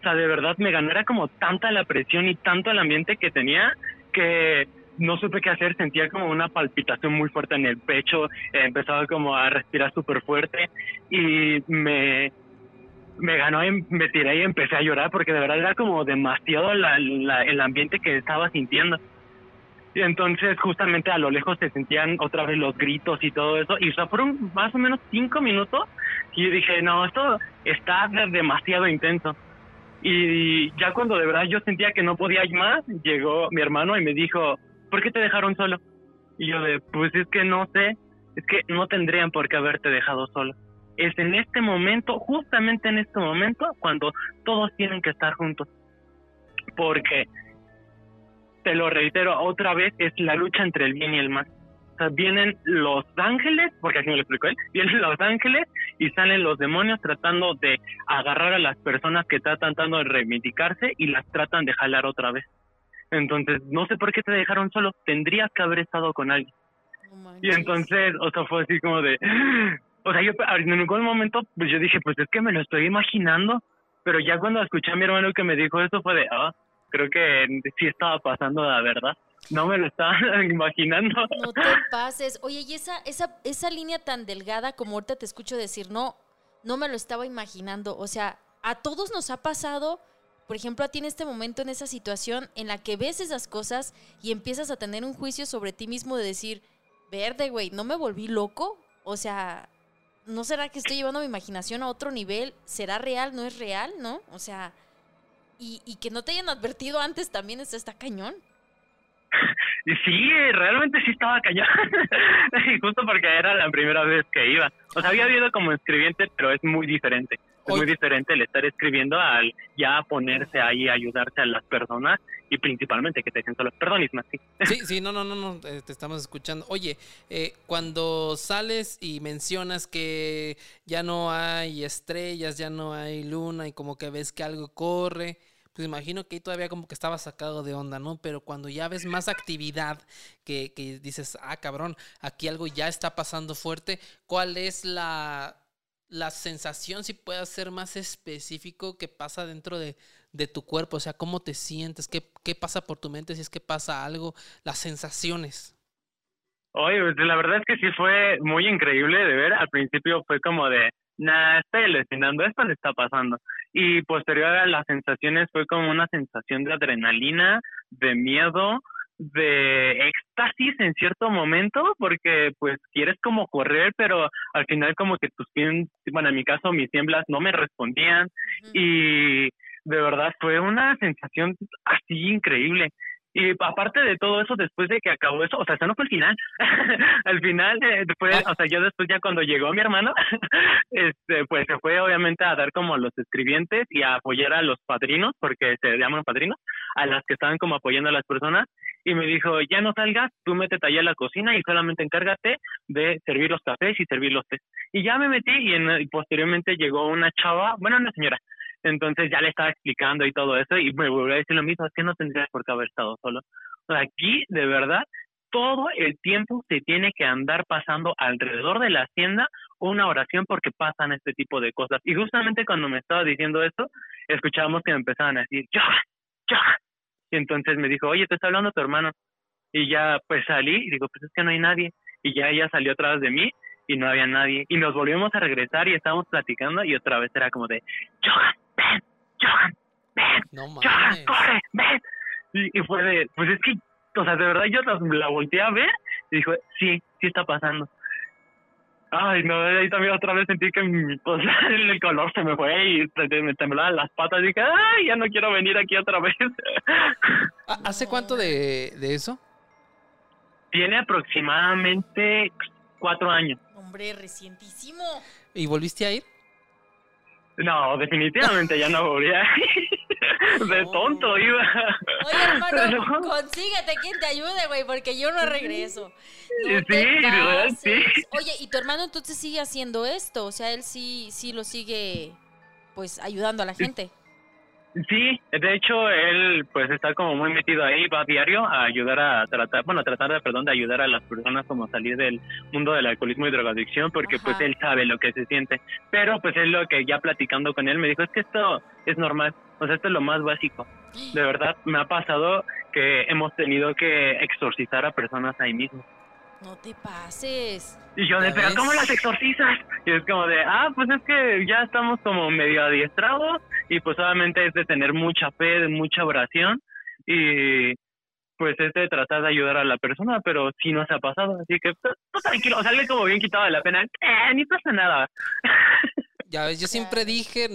o sea, de verdad me ganó, era como tanta la presión y tanto el ambiente que tenía que no supe qué hacer, sentía como una palpitación muy fuerte en el pecho, empezaba como a respirar súper fuerte y me, me ganó y me tiré y empecé a llorar porque de verdad era como demasiado la, el ambiente que estaba sintiendo. Y entonces justamente a lo lejos se sentían otra vez los gritos y todo eso. Y o fueron más o menos cinco minutos y dije, no, esto está demasiado intenso. Y ya cuando de verdad yo sentía que no podía ir más, llegó mi hermano y me dijo, ¿por qué te dejaron solo? Y yo de, pues es que no sé, es que no tendrían por qué haberte dejado solo. Es en este momento, justamente en este momento, cuando todos tienen que estar juntos. Porque, te lo reitero otra vez, es la lucha entre el bien y el mal vienen los ángeles, porque así me lo explicó él, vienen los ángeles y salen los demonios tratando de agarrar a las personas que están tratando de reivindicarse y las tratan de jalar otra vez. Entonces, no sé por qué te dejaron solo, tendrías que haber estado con alguien. y entonces, o sea, fue así como de, o sea, yo en ningún momento, pues yo dije, pues es que me lo estoy imaginando, pero ya cuando escuché a mi hermano que me dijo eso fue de, ah, creo que sí estaba pasando la verdad. No me lo estaba imaginando. No te pases. Oye, y esa, esa, esa línea tan delgada como ahorita te escucho decir, no, no me lo estaba imaginando. O sea, a todos nos ha pasado, por ejemplo, a ti en este momento, en esa situación en la que ves esas cosas y empiezas a tener un juicio sobre ti mismo de decir, verde, güey, ¿no me volví loco? O sea, ¿no será que estoy llevando mi imaginación a otro nivel? ¿Será real? ¿No es real? ¿No? O sea, y, y que no te hayan advertido antes también está, está cañón. Y sí, realmente sí estaba cañón. justo porque era la primera vez que iba. O sea, había habido como escribiente, pero es muy diferente. Es muy diferente el estar escribiendo al ya ponerse ahí a ayudarse a las personas y principalmente que te dejen solo. Perdón, Isma, sí. Sí, sí, no, no, no, no, eh, te estamos escuchando. Oye, eh, cuando sales y mencionas que ya no hay estrellas, ya no hay luna y como que ves que algo corre, pues imagino que ahí todavía como que estaba sacado de onda, ¿no? Pero cuando ya ves más actividad, que, que dices, ah, cabrón, aquí algo ya está pasando fuerte, ¿cuál es la, la sensación, si puedes ser más específico, que pasa dentro de, de tu cuerpo? O sea, ¿cómo te sientes? ¿Qué, ¿Qué pasa por tu mente si es que pasa algo? Las sensaciones. Oye, pues, la verdad es que sí fue muy increíble de ver. Al principio fue como de, nah, estoy alucinando, esto le está pasando. Y posterior a las sensaciones fue como una sensación de adrenalina, de miedo, de éxtasis en cierto momento, porque pues quieres como correr, pero al final como que tus pies, bueno, en mi caso mis tiemblas no me respondían y de verdad fue una sensación así increíble. Y aparte de todo eso, después de que acabó eso, o sea, eso no fue el final. Al final, eh, después, o sea, yo después ya cuando llegó mi hermano, este, pues se fue obviamente a dar como los escribientes y a apoyar a los padrinos, porque se llaman padrinos, a las que estaban como apoyando a las personas. Y me dijo, ya no salgas, tú métete allá a la cocina y solamente encárgate de servir los cafés y servir los tés. Y ya me metí y, en, y posteriormente llegó una chava, bueno, una señora, entonces ya le estaba explicando y todo eso y me volvió a decir lo mismo, es que no tendrías por qué haber estado solo. O aquí, de verdad, todo el tiempo se tiene que andar pasando alrededor de la hacienda una oración porque pasan este tipo de cosas. Y justamente cuando me estaba diciendo esto, escuchábamos que me empezaban a decir, ¡ya! ¡ya! Y entonces me dijo, oye, te está hablando tu hermano. Y ya pues salí y digo, pues es que no hay nadie. Y ya ella salió atrás de mí y no había nadie. Y nos volvimos a regresar y estábamos platicando y otra vez era como de, Johan, ven, Johan, ven, No Johan, corre, ven. Y, y fue de, pues es que, o sea, de verdad yo la, la volteé a ver y dijo, sí, sí está pasando. Ay, no, ahí también otra vez sentí que mi, pues, el color se me fue y me temblaban las patas y dije, ay, ya no quiero venir aquí otra vez. ¿Ha- ¿Hace cuánto de, de eso? Tiene aproximadamente cuatro años. Hombre, recientísimo. ¿Y volviste a ir? No, definitivamente ya no volví a ir. De tonto iba. Oye, hermano, Pero- consíguete quien te ayude, güey, porque yo no regreso. No Sí, sí. Oye, ¿y tu hermano entonces sigue haciendo esto? O sea, él sí, sí lo sigue, pues, ayudando a la gente. Sí, de hecho él pues está como muy metido ahí, va a diario a ayudar a tratar, bueno, a tratar de, perdón, de ayudar a las personas como a salir del mundo del alcoholismo y drogadicción porque Ajá. pues él sabe lo que se siente. Pero pues es lo que ya platicando con él me dijo, es que esto es normal, o sea, esto es lo más básico. De verdad, me ha pasado que hemos tenido que exorcizar a personas ahí mismo. No te pases. Y yo de, ¿Ya pero ves? ¿cómo las exorcizas? Y es como de, ah, pues es que ya estamos como medio adiestrados y pues obviamente es de tener mucha fe, de mucha oración y pues es de tratar de ayudar a la persona, pero sí no se ha pasado, así que pues, tranquilo, o sea, le como bien quitado de la pena, eh, ni pasa nada. Ya ves, yo siempre dije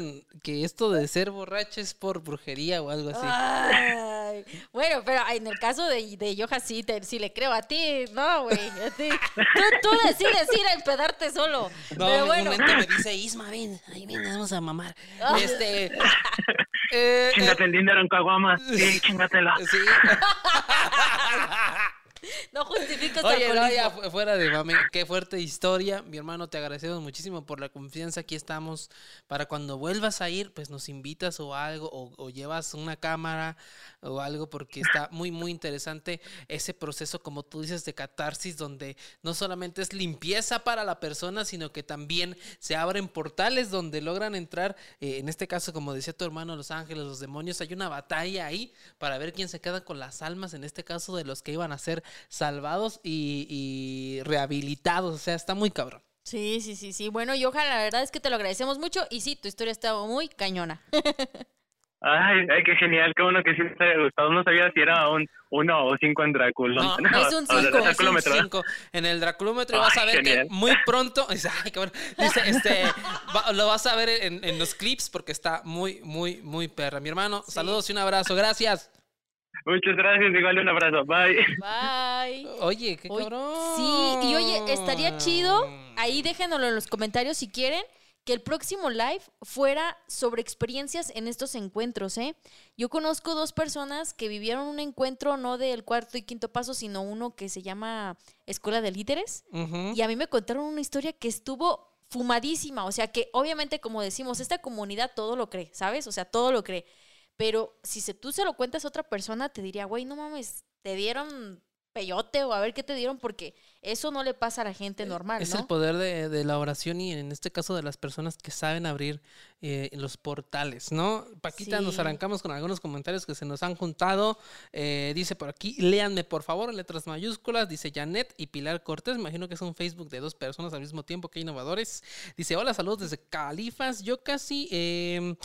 que esto de ser borracho es por brujería o algo así. Ay, bueno, pero en el caso de, de Johan sí, te- sí le creo a ti, no, güey. a ti. Tú, tú decides ir a empedarte solo. No, pero un bueno. momento me dice, Isma, ven, ahí ven, vamos a mamar. Ah. Este. eh, Chingate el dinero en caguamas, sí, chingatela. eh, sí. No justifico tu Oye, no, ya alcoholismo. fu- fuera de mame, qué fuerte historia. Mi hermano, te agradecemos muchísimo por la confianza. Aquí estamos para cuando vuelvas a ir, pues nos invitas o algo, o, o llevas una cámara o algo, porque está muy, muy interesante ese proceso, como tú dices, de catarsis, donde no solamente es limpieza para la persona, sino que también se abren portales donde logran entrar, eh, en este caso, como decía tu hermano, los ángeles, los demonios, hay una batalla ahí para ver quién se queda con las almas, en este caso de los que iban a ser salvados y, rehabilitados, o sea, está muy cabrón. Sí, sí, sí, sí. Bueno, Johan, la verdad es que te lo agradecemos mucho y sí, tu historia está muy cañona. Ay, ay, qué genial, qué bueno que sí te haya gustado. No sabía si era un uno o cinco en Drácula. No, es un o sea, cinco, es un Draculómetro. Cinco. En el draculómetro vas a ver que muy pronto, dice, ay, cabrón, dice, este, va- lo vas a ver en, en los clips porque está muy, muy, muy perra. Mi hermano, saludos y un abrazo, gracias. Muchas gracias, igual un abrazo. Bye. Bye. Oye, qué Oye, cabrón. Sí, y oye, estaría chido. Ahí déjenoslo en los comentarios si quieren. Que el próximo live fuera sobre experiencias en estos encuentros, ¿eh? Yo conozco dos personas que vivieron un encuentro no del cuarto y quinto paso, sino uno que se llama Escuela de Líderes. Y a mí me contaron una historia que estuvo fumadísima. O sea que obviamente, como decimos, esta comunidad todo lo cree, ¿sabes? O sea, todo lo cree. Pero si se, tú se lo cuentas a otra persona, te diría, güey, no mames, te dieron peyote o a ver qué te dieron, porque eso no le pasa a la gente normal, Es ¿no? el poder de, de la oración y en este caso de las personas que saben abrir eh, los portales, ¿no? Paquita, nos arrancamos con algunos comentarios que se nos han juntado. Eh, dice por aquí, léanme por favor, en letras mayúsculas. Dice Janet y Pilar Cortés. Me imagino que es un Facebook de dos personas al mismo tiempo, que innovadores. Dice, hola, saludos desde Califas. Yo casi... eh,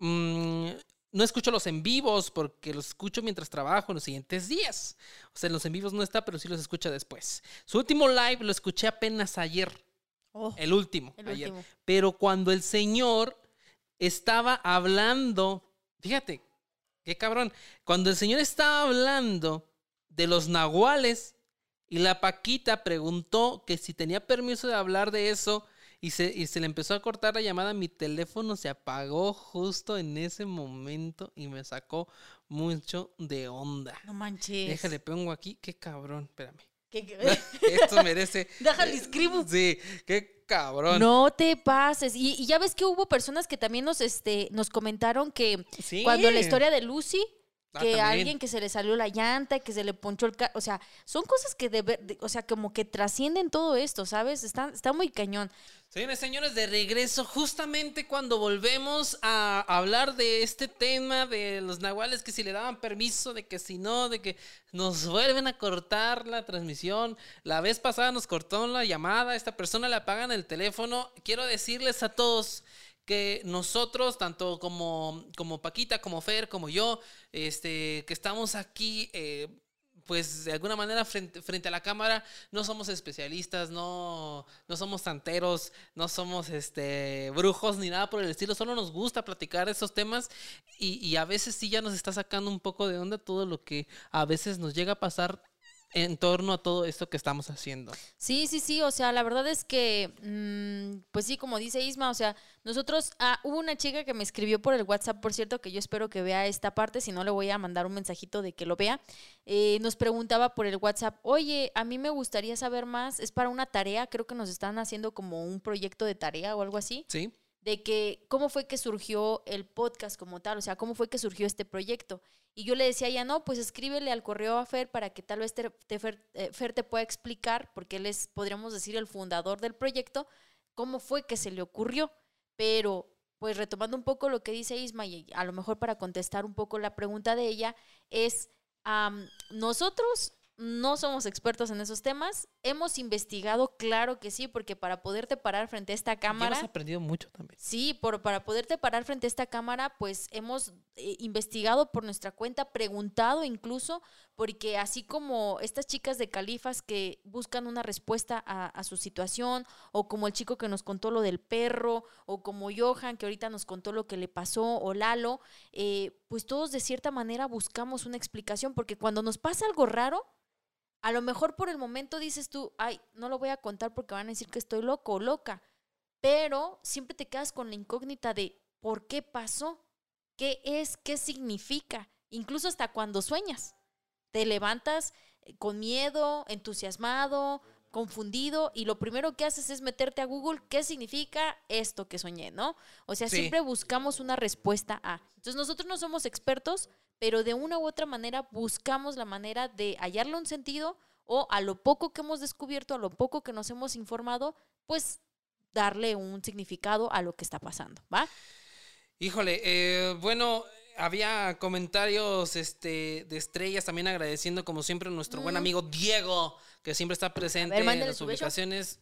mm, no escucho los en vivos porque los escucho mientras trabajo en los siguientes días. O sea, en los en vivos no está, pero sí los escucha después. Su último live lo escuché apenas ayer. Oh, El último, el ayer. último. Pero cuando el señor estaba hablando, fíjate, qué cabrón, cuando el señor estaba hablando de los nahuales y la Paquita preguntó que si tenía permiso de hablar de eso y se, y se le empezó a cortar la llamada, mi teléfono se apagó justo en ese momento y me sacó mucho de onda. No manches. Déjale, pongo aquí, qué cabrón, espérame. ¿Qué- qué- Esto merece. Déjale, escribo. Sí, qué cabrón. No te pases. Y, y ya ves que hubo personas que también nos, este, nos comentaron que Sí. cuando la historia de Lucy, Ah, que alguien que se le salió la llanta, que se le ponchó el carro, o sea, son cosas que de, ver- de- o sea, como que trascienden todo esto, ¿sabes? Está, está muy cañón. Señores, señores, de regreso, justamente cuando volvemos a hablar de este tema de los nahuales, que si le daban permiso, de que si no, de que nos vuelven a cortar la transmisión. La vez pasada nos cortó la llamada, a esta persona le apagan el teléfono. Quiero decirles a todos que nosotros, tanto como, como Paquita, como Fer, como yo, este, que estamos aquí, eh, pues de alguna manera frente, frente a la cámara, no somos especialistas, no, no somos santeros, no somos este, brujos ni nada por el estilo, solo nos gusta platicar esos temas y, y a veces sí ya nos está sacando un poco de onda todo lo que a veces nos llega a pasar en torno a todo esto que estamos haciendo. Sí, sí, sí, o sea, la verdad es que, mm, pues sí, como dice Isma, o sea, nosotros, ah, hubo una chica que me escribió por el WhatsApp, por cierto, que yo espero que vea esta parte, si no le voy a mandar un mensajito de que lo vea, Eh, nos preguntaba por el WhatsApp, oye, a mí me gustaría saber más, es para una tarea, creo que nos están haciendo como un proyecto de tarea o algo así, ¿Sí? De que cómo fue que surgió el podcast como tal, o sea, cómo fue que surgió este proyecto. Y yo le decía ya no, pues escríbele al correo a Fer para que tal vez te, Fer, eh, Fer te pueda explicar, porque él es, podríamos decir, el fundador del proyecto, cómo fue que se le ocurrió. Pero, pues retomando un poco lo que dice Isma, y a lo mejor para contestar un poco la pregunta de ella, es, nosotros no somos expertos en esos temas, hemos investigado, claro que sí, porque para poderte parar frente a esta cámara... Hemos aprendido mucho también. Sí, por, para poderte parar frente a esta cámara, pues hemos eh, investigado por nuestra cuenta, preguntado incluso, porque así como estas chicas de Califas que buscan una respuesta a, a su situación, o como el chico que nos contó lo del perro, o como Johan que ahorita nos contó lo que le pasó, o Lalo, eh, pues todos de cierta manera buscamos una explicación, porque cuando nos pasa algo raro, a lo mejor por el momento dices tú, ay, no lo voy a contar porque van a decir que estoy loco o loca pero siempre te quedas con la incógnita de por qué pasó, qué es, qué significa, incluso hasta cuando sueñas. Te levantas eh, con miedo, entusiasmado, confundido y lo primero que haces es meterte a Google qué significa esto que soñé, ¿no? O sea, Sí. siempre buscamos una respuesta a. Entonces nosotros no somos expertos, pero de una u otra manera buscamos la manera de hallarle un sentido o a lo poco que hemos descubierto, a lo poco que nos hemos informado, pues darle un significado a lo que está pasando, ¿va? Híjole, eh, bueno, había comentarios este, de estrellas también agradeciendo como siempre a nuestro buen Mm. amigo Diego, que siempre está presente ver, en las ubicaciones.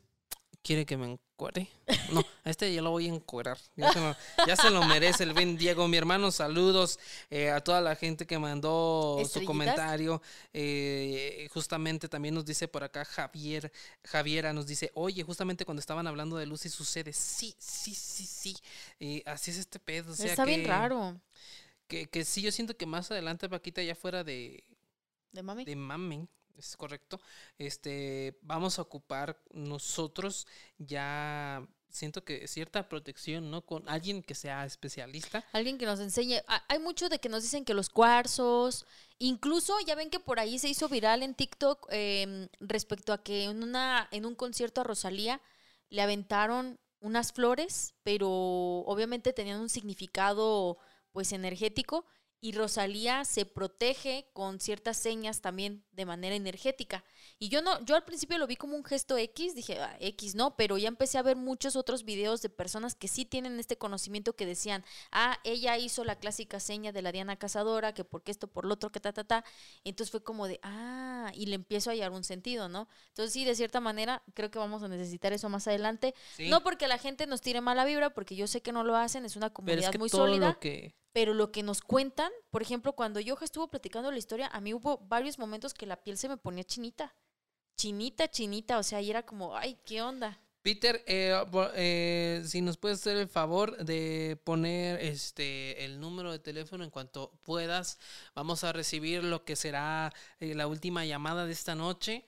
¿Quiere que me encuere? No, a este ya lo voy a encuerar. Ya se lo, ya se lo merece el buen Diego. Mi hermano, saludos eh, a toda la gente que mandó su comentario. Eh, justamente también nos dice por acá Javier, Javiera nos dice, oye, justamente cuando estaban hablando de Lucy sucede. Sí, sí, sí, sí. Eh, así es este pedo. o sea Está bien raro. Que, que sí, yo siento que más adelante, Paquita, ya fuera de, ¿De mami? de mame, es correcto, este, vamos a ocupar nosotros ya siento que cierta protección, ¿no? Con alguien que sea especialista. Alguien que nos enseñe. Ah, Hay mucho de que nos dicen que los cuarzos, incluso ya ven que por ahí se hizo viral en TikTok em, respecto a que en, una, en un concierto a Rosalía le aventaron unas flores, pero obviamente tenían un significado pues energético y Rosalía se protege con ciertas señas también de manera energética. Y yo no, yo al principio lo vi como un gesto X, dije, "Ah, X no, pero ya empecé a ver muchos otros videos de personas que sí tienen este conocimiento que decían, ah, ella hizo la clásica seña de la Diana Cazadora, que porque esto, por lo otro, que ta, ta, ta. Entonces fue como de, ah, y le empiezo a hallar un sentido, ¿no? Entonces sí, de cierta manera, creo que vamos a necesitar eso más adelante. Sí. No porque la gente nos tire mala vibra, porque yo sé que no lo hacen, es una pero comunidad es que muy todo sólida lo que pero lo que nos cuentan, por ejemplo, cuando yo estuvo platicando la historia, a mí hubo varios momentos que la piel se me ponía chinita. Chinita, chinita, o sea, y era como, ay, ¿qué onda? Peter, eh, eh, si nos puedes hacer el favor de poner este el número de teléfono en cuanto puedas, vamos a recibir lo que será eh, la última llamada de esta noche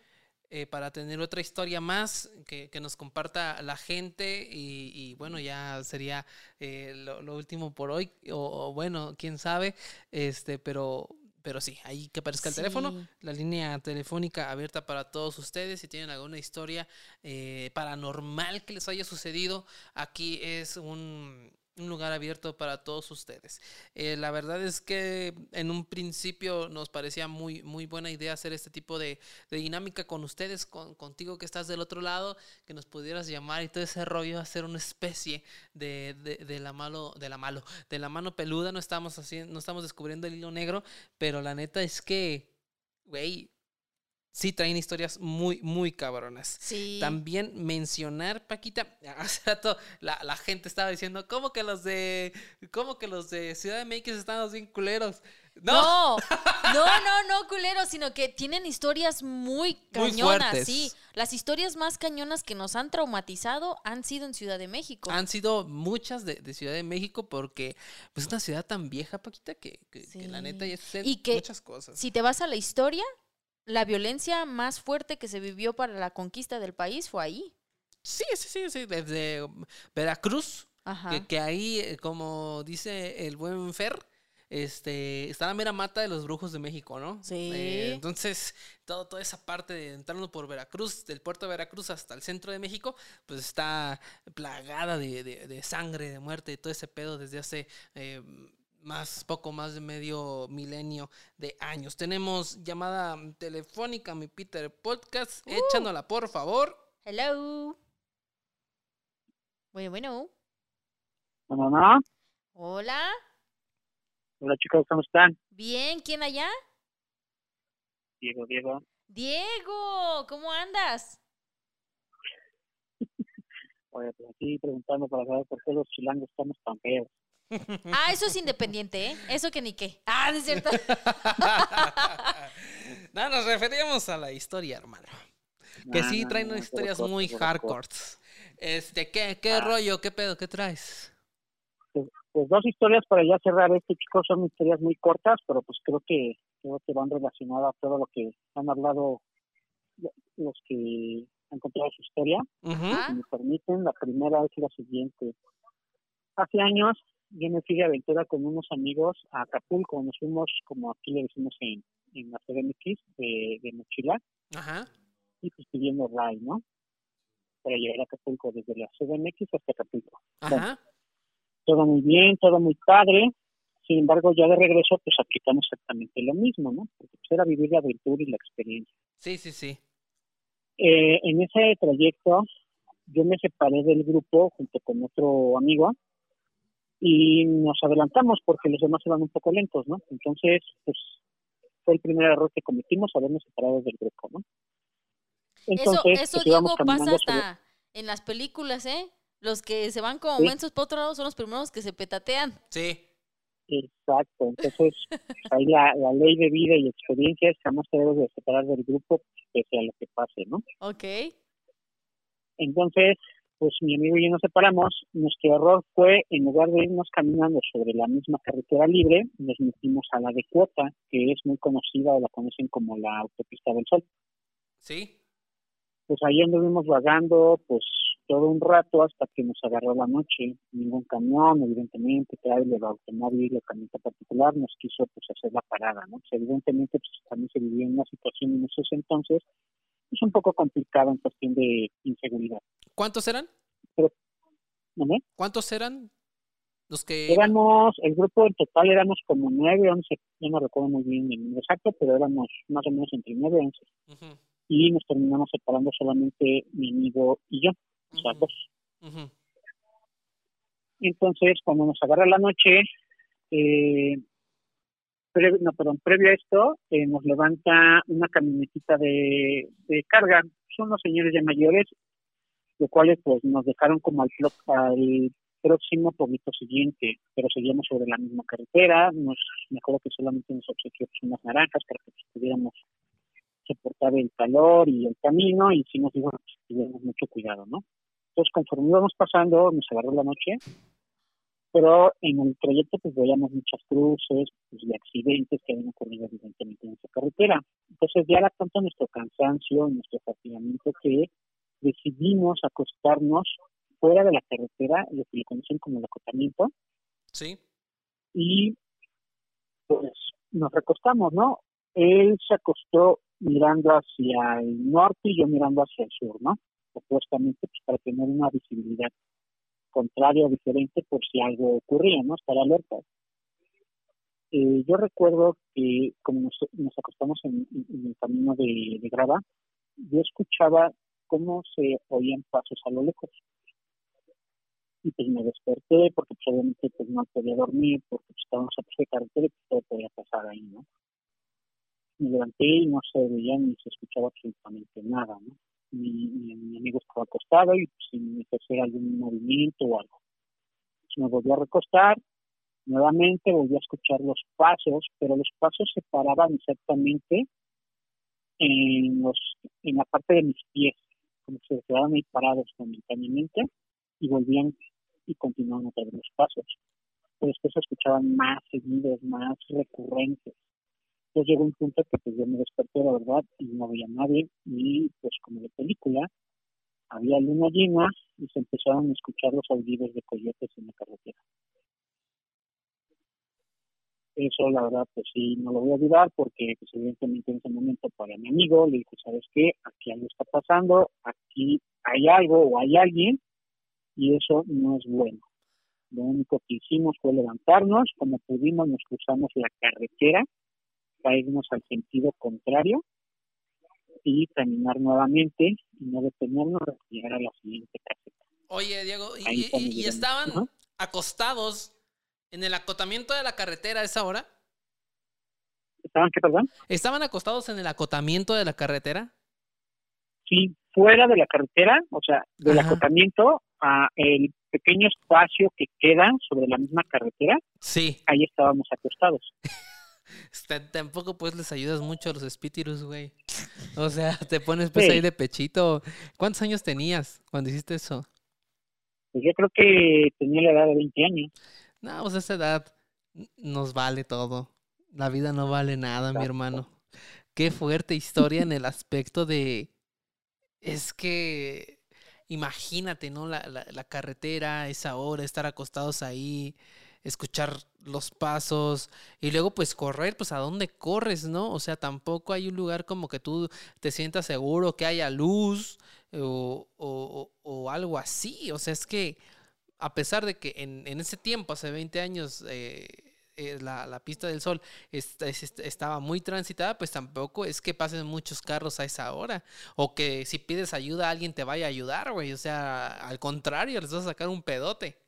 eh, para tener otra historia más que, que nos comparta la gente y, y, bueno, ya sería eh, lo, lo último por hoy o, o bueno, quién sabe, este, pero pero sí, ahí que aparezca el teléfono, la línea telefónica abierta para todos ustedes. Si tienen alguna historia eh, paranormal que les haya sucedido, aquí es un, un lugar abierto para todos ustedes. Eh, la verdad es que en un principio nos parecía muy, muy buena idea hacer este tipo de, dinámica con ustedes, con, contigo que estás del otro lado, que nos pudieras llamar y todo ese rollo, hacer una especie de, de, de la malo, de la malo, de la mano peluda. No estamos haciendo, no estamos descubriendo el hilo negro, pero la neta es que, güey, sí traen historias muy, muy cabronas. Sí. También mencionar, Paquita, hace rato la, la gente estaba diciendo, ¿cómo que los de, cómo que los de Ciudad de México están bien culeros? No, No, no, no, no, culero, sino que tienen historias muy Muy cañonas, fuertes. sí. Las historias más cañonas que nos han traumatizado han sido en Ciudad de México. han sido muchas de, de Ciudad de México porque pues, es una ciudad tan vieja, Paquita, que, que, que la neta ya Y que muchas cosas. Si te vas a la historia, la violencia más fuerte que se vivió para la conquista del país fue ahí. Sí, sí, sí, sí, desde um, Veracruz, Ajá. que, que ahí, eh, como dice el buen Fer, este, está la mera mata de los brujos de México, ¿no? Sí. Eh, entonces, todo, toda esa parte de entrando por Veracruz, del puerto de Veracruz hasta el centro de México, pues está plagada de, de- de sangre, de muerte, y todo ese pedo desde hace eh, más, poco más de medio milenio de años. Tenemos llamada telefónica, mi Peter Podcast, Uh. échanosla por favor. Hello. Bueno, bueno. No, no, no. Hola. Hola chicos, ¿cómo están? Bien, ¿quién allá? Diego, Diego. Diego, ¿cómo andas? Oye, pues aquí preguntando para saber por qué los chilangos estamos tan feos. Ah, eso es independiente, ¿eh? Eso que ni qué. Ah, no es cierto. no, nos referíamos a la historia, hermano. Que No, sí traen no, historias muy corto. hardcore. Este, ¿qué, qué Ah. rollo? ¿Qué pedo? ¿Qué traes? Pues dos historias para ya cerrar este, chicos, son historias muy cortas, pero pues creo que creo que van relacionadas a todo lo que han hablado los que han contado su historia. Ujú. Ah. Si me permiten, la primera es la siguiente. Hace años yo me fui de aventura con unos amigos a Acapulco. Nos fuimos, como aquí le decimos en, en la CDMX, de, de mochila. Ajá. y pues pidiendo RAI, ¿no? Para llegar a Acapulco desde la CDMX hasta Acapulco. Ajá. Todo muy bien, todo muy padre. Sin embargo, ya de regreso, pues aplicamos exactamente lo mismo, ¿no? Porque pues, era vivir la aventura y la experiencia. Sí, sí, sí. Eh, en ese trayecto, yo me separé del grupo junto con otro amigo y nos adelantamos porque los demás iban un poco lentos, ¿no? Entonces, pues fue el primer error que cometimos, habernos separado del grupo, ¿no? Eso, Entonces, eso pues, Diego, pasa sobre- hasta en las películas, ¿eh? Los que se van como Sí. mensos para otro lado son los primeros que se petatean. Sí. Exacto, entonces pues, ahí la, la ley de vida y experiencia es jamás te debes de separar del grupo pese a lo que pase, ¿no? Ok. Entonces, pues mi amigo y yo nos separamos, nuestro error fue, en lugar de irnos caminando sobre la misma carretera libre, nos metimos a la de Cuota, que es muy conocida o la conocen como la autopista del Sol. Sí. Pues ahí anduvimos vagando, pues todo un rato hasta que nos agarró la noche. Ningún camión, evidentemente, el automóvil o camioneta particular nos quiso pues hacer la parada, ¿no? Pues, evidentemente pues, también se vivía en una situación en esos entonces es un poco complicada en cuestión de inseguridad. ¿Cuántos eran? Pero, ¿no? ¿Cuántos eran los que...? Éramos, el grupo en total éramos como nueve, once, no me recuerdo muy bien el número exacto, pero éramos más o menos entre nueve y once. Y nos terminamos separando solamente mi amigo y yo, o sea, dos. Entonces, cuando nos agarra la noche, eh, no, perdón, previo a esto, eh, nos levanta una camionetita de, carga. Son los señores ya mayores, los cuales pues nos dejaron como al, próximo pueblito siguiente, pero seguíamos sobre la misma carretera. Nos, me acuerdo que solamente nos obsequió pues, unas naranjas para que pudiéramos soportar el calor y el camino y hicimos dijo que tuviéramos mucho cuidado, ¿no? Entonces, conforme íbamos pasando, nos agarró la noche pero en el trayecto pues veíamos muchas cruces pues, y accidentes que habían ocurrido evidentemente en esa carretera. Entonces ya era tanto nuestro cansancio, nuestro fatigamiento que decidimos acostarnos fuera de la carretera, lo que le conocen como el acotamiento. Sí. Y pues nos recostamos, ¿no? Él se acostó mirando hacia el norte y yo mirando hacia el sur, ¿no? Opuestamente, pues para tener una visibilidad contrario o diferente por si algo ocurría, ¿no? Estar alerta. Eh, yo recuerdo que como nos, acostamos en, el camino de, grava, yo escuchaba cómo se oían pasos a lo lejos. Y pues me desperté porque pues, pues no podía dormir porque pues, estábamos a de carretera y pues, todo podía pasar ahí, ¿no? Me levanté y no se veía ni se escuchaba absolutamente nada, ¿no? Mi, amigo estaba acostado y sin hacer algún movimiento o algo. me volví a recostar, nuevamente volví a escuchar los pasos, pero los pasos se paraban exactamente en, los, en la parte de mis pies, como que se quedaban ahí parados momentáneamente y volvían y continuaban a los pasos. Pero después se escuchaban más seguidos, más recurrentes. Entonces llegó un punto que pues yo me desperté, la verdad, y no había nadie, y pues como de película, había luna llena y se empezaron a escuchar los aullidos de coyotes en la carretera. Eso, la verdad, pues sí, no lo voy a olvidar porque, pues, evidentemente, en ese momento para mi amigo le dije, ¿sabes qué? Aquí algo está pasando, aquí hay algo o hay alguien y eso no es bueno. Lo único que hicimos fue levantarnos, como pudimos, nos cruzamos la carretera irnos al sentido contrario y caminar nuevamente y no detenernos hasta llegar a la siguiente caseta. Oye, Diego, ¿y, estaban acostados en el acotamiento de la carretera a esa hora? ¿Estaban qué, perdón? ¿Estaban acostados en el acotamiento de la carretera? Sí, fuera de la carretera, o sea, del acotamiento a el pequeño espacio que queda sobre la misma carretera. Sí. Ahí estábamos acostados. Tampoco pues les ayudas mucho a los espíritus, güey. O sea, te pones pues ahí de pechito. ¿Cuántos años tenías cuando hiciste eso? Pues yo creo que tenía la edad de 20 años. No, pues esa edad nos vale todo. La vida no vale nada, mi hermano. Qué fuerte historia en el aspecto de... Es que... Imagínate, ¿no? La, la, la carretera, esa hora, estar acostados ahí escuchar los pasos y luego pues correr, pues a dónde corres, ¿no? O sea, tampoco hay un lugar como que tú te sientas seguro, que haya luz o, o, algo así. O sea, es que a pesar de que en, en ese tiempo, hace 20 años, eh, eh, la, la, pista del sol estaba muy transitada, pues tampoco es que pasen muchos carros a esa hora. O que si pides ayuda, alguien te vaya a ayudar, güey. O sea, al contrario, les vas a sacar un pedote.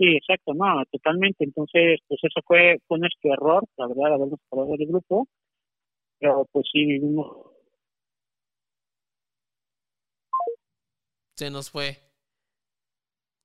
Sí, exacto, no, totalmente. Entonces, pues eso fue, fue nuestro error, la verdad, habernos parado del grupo. Pero pues sí, vivimos. Se nos fue.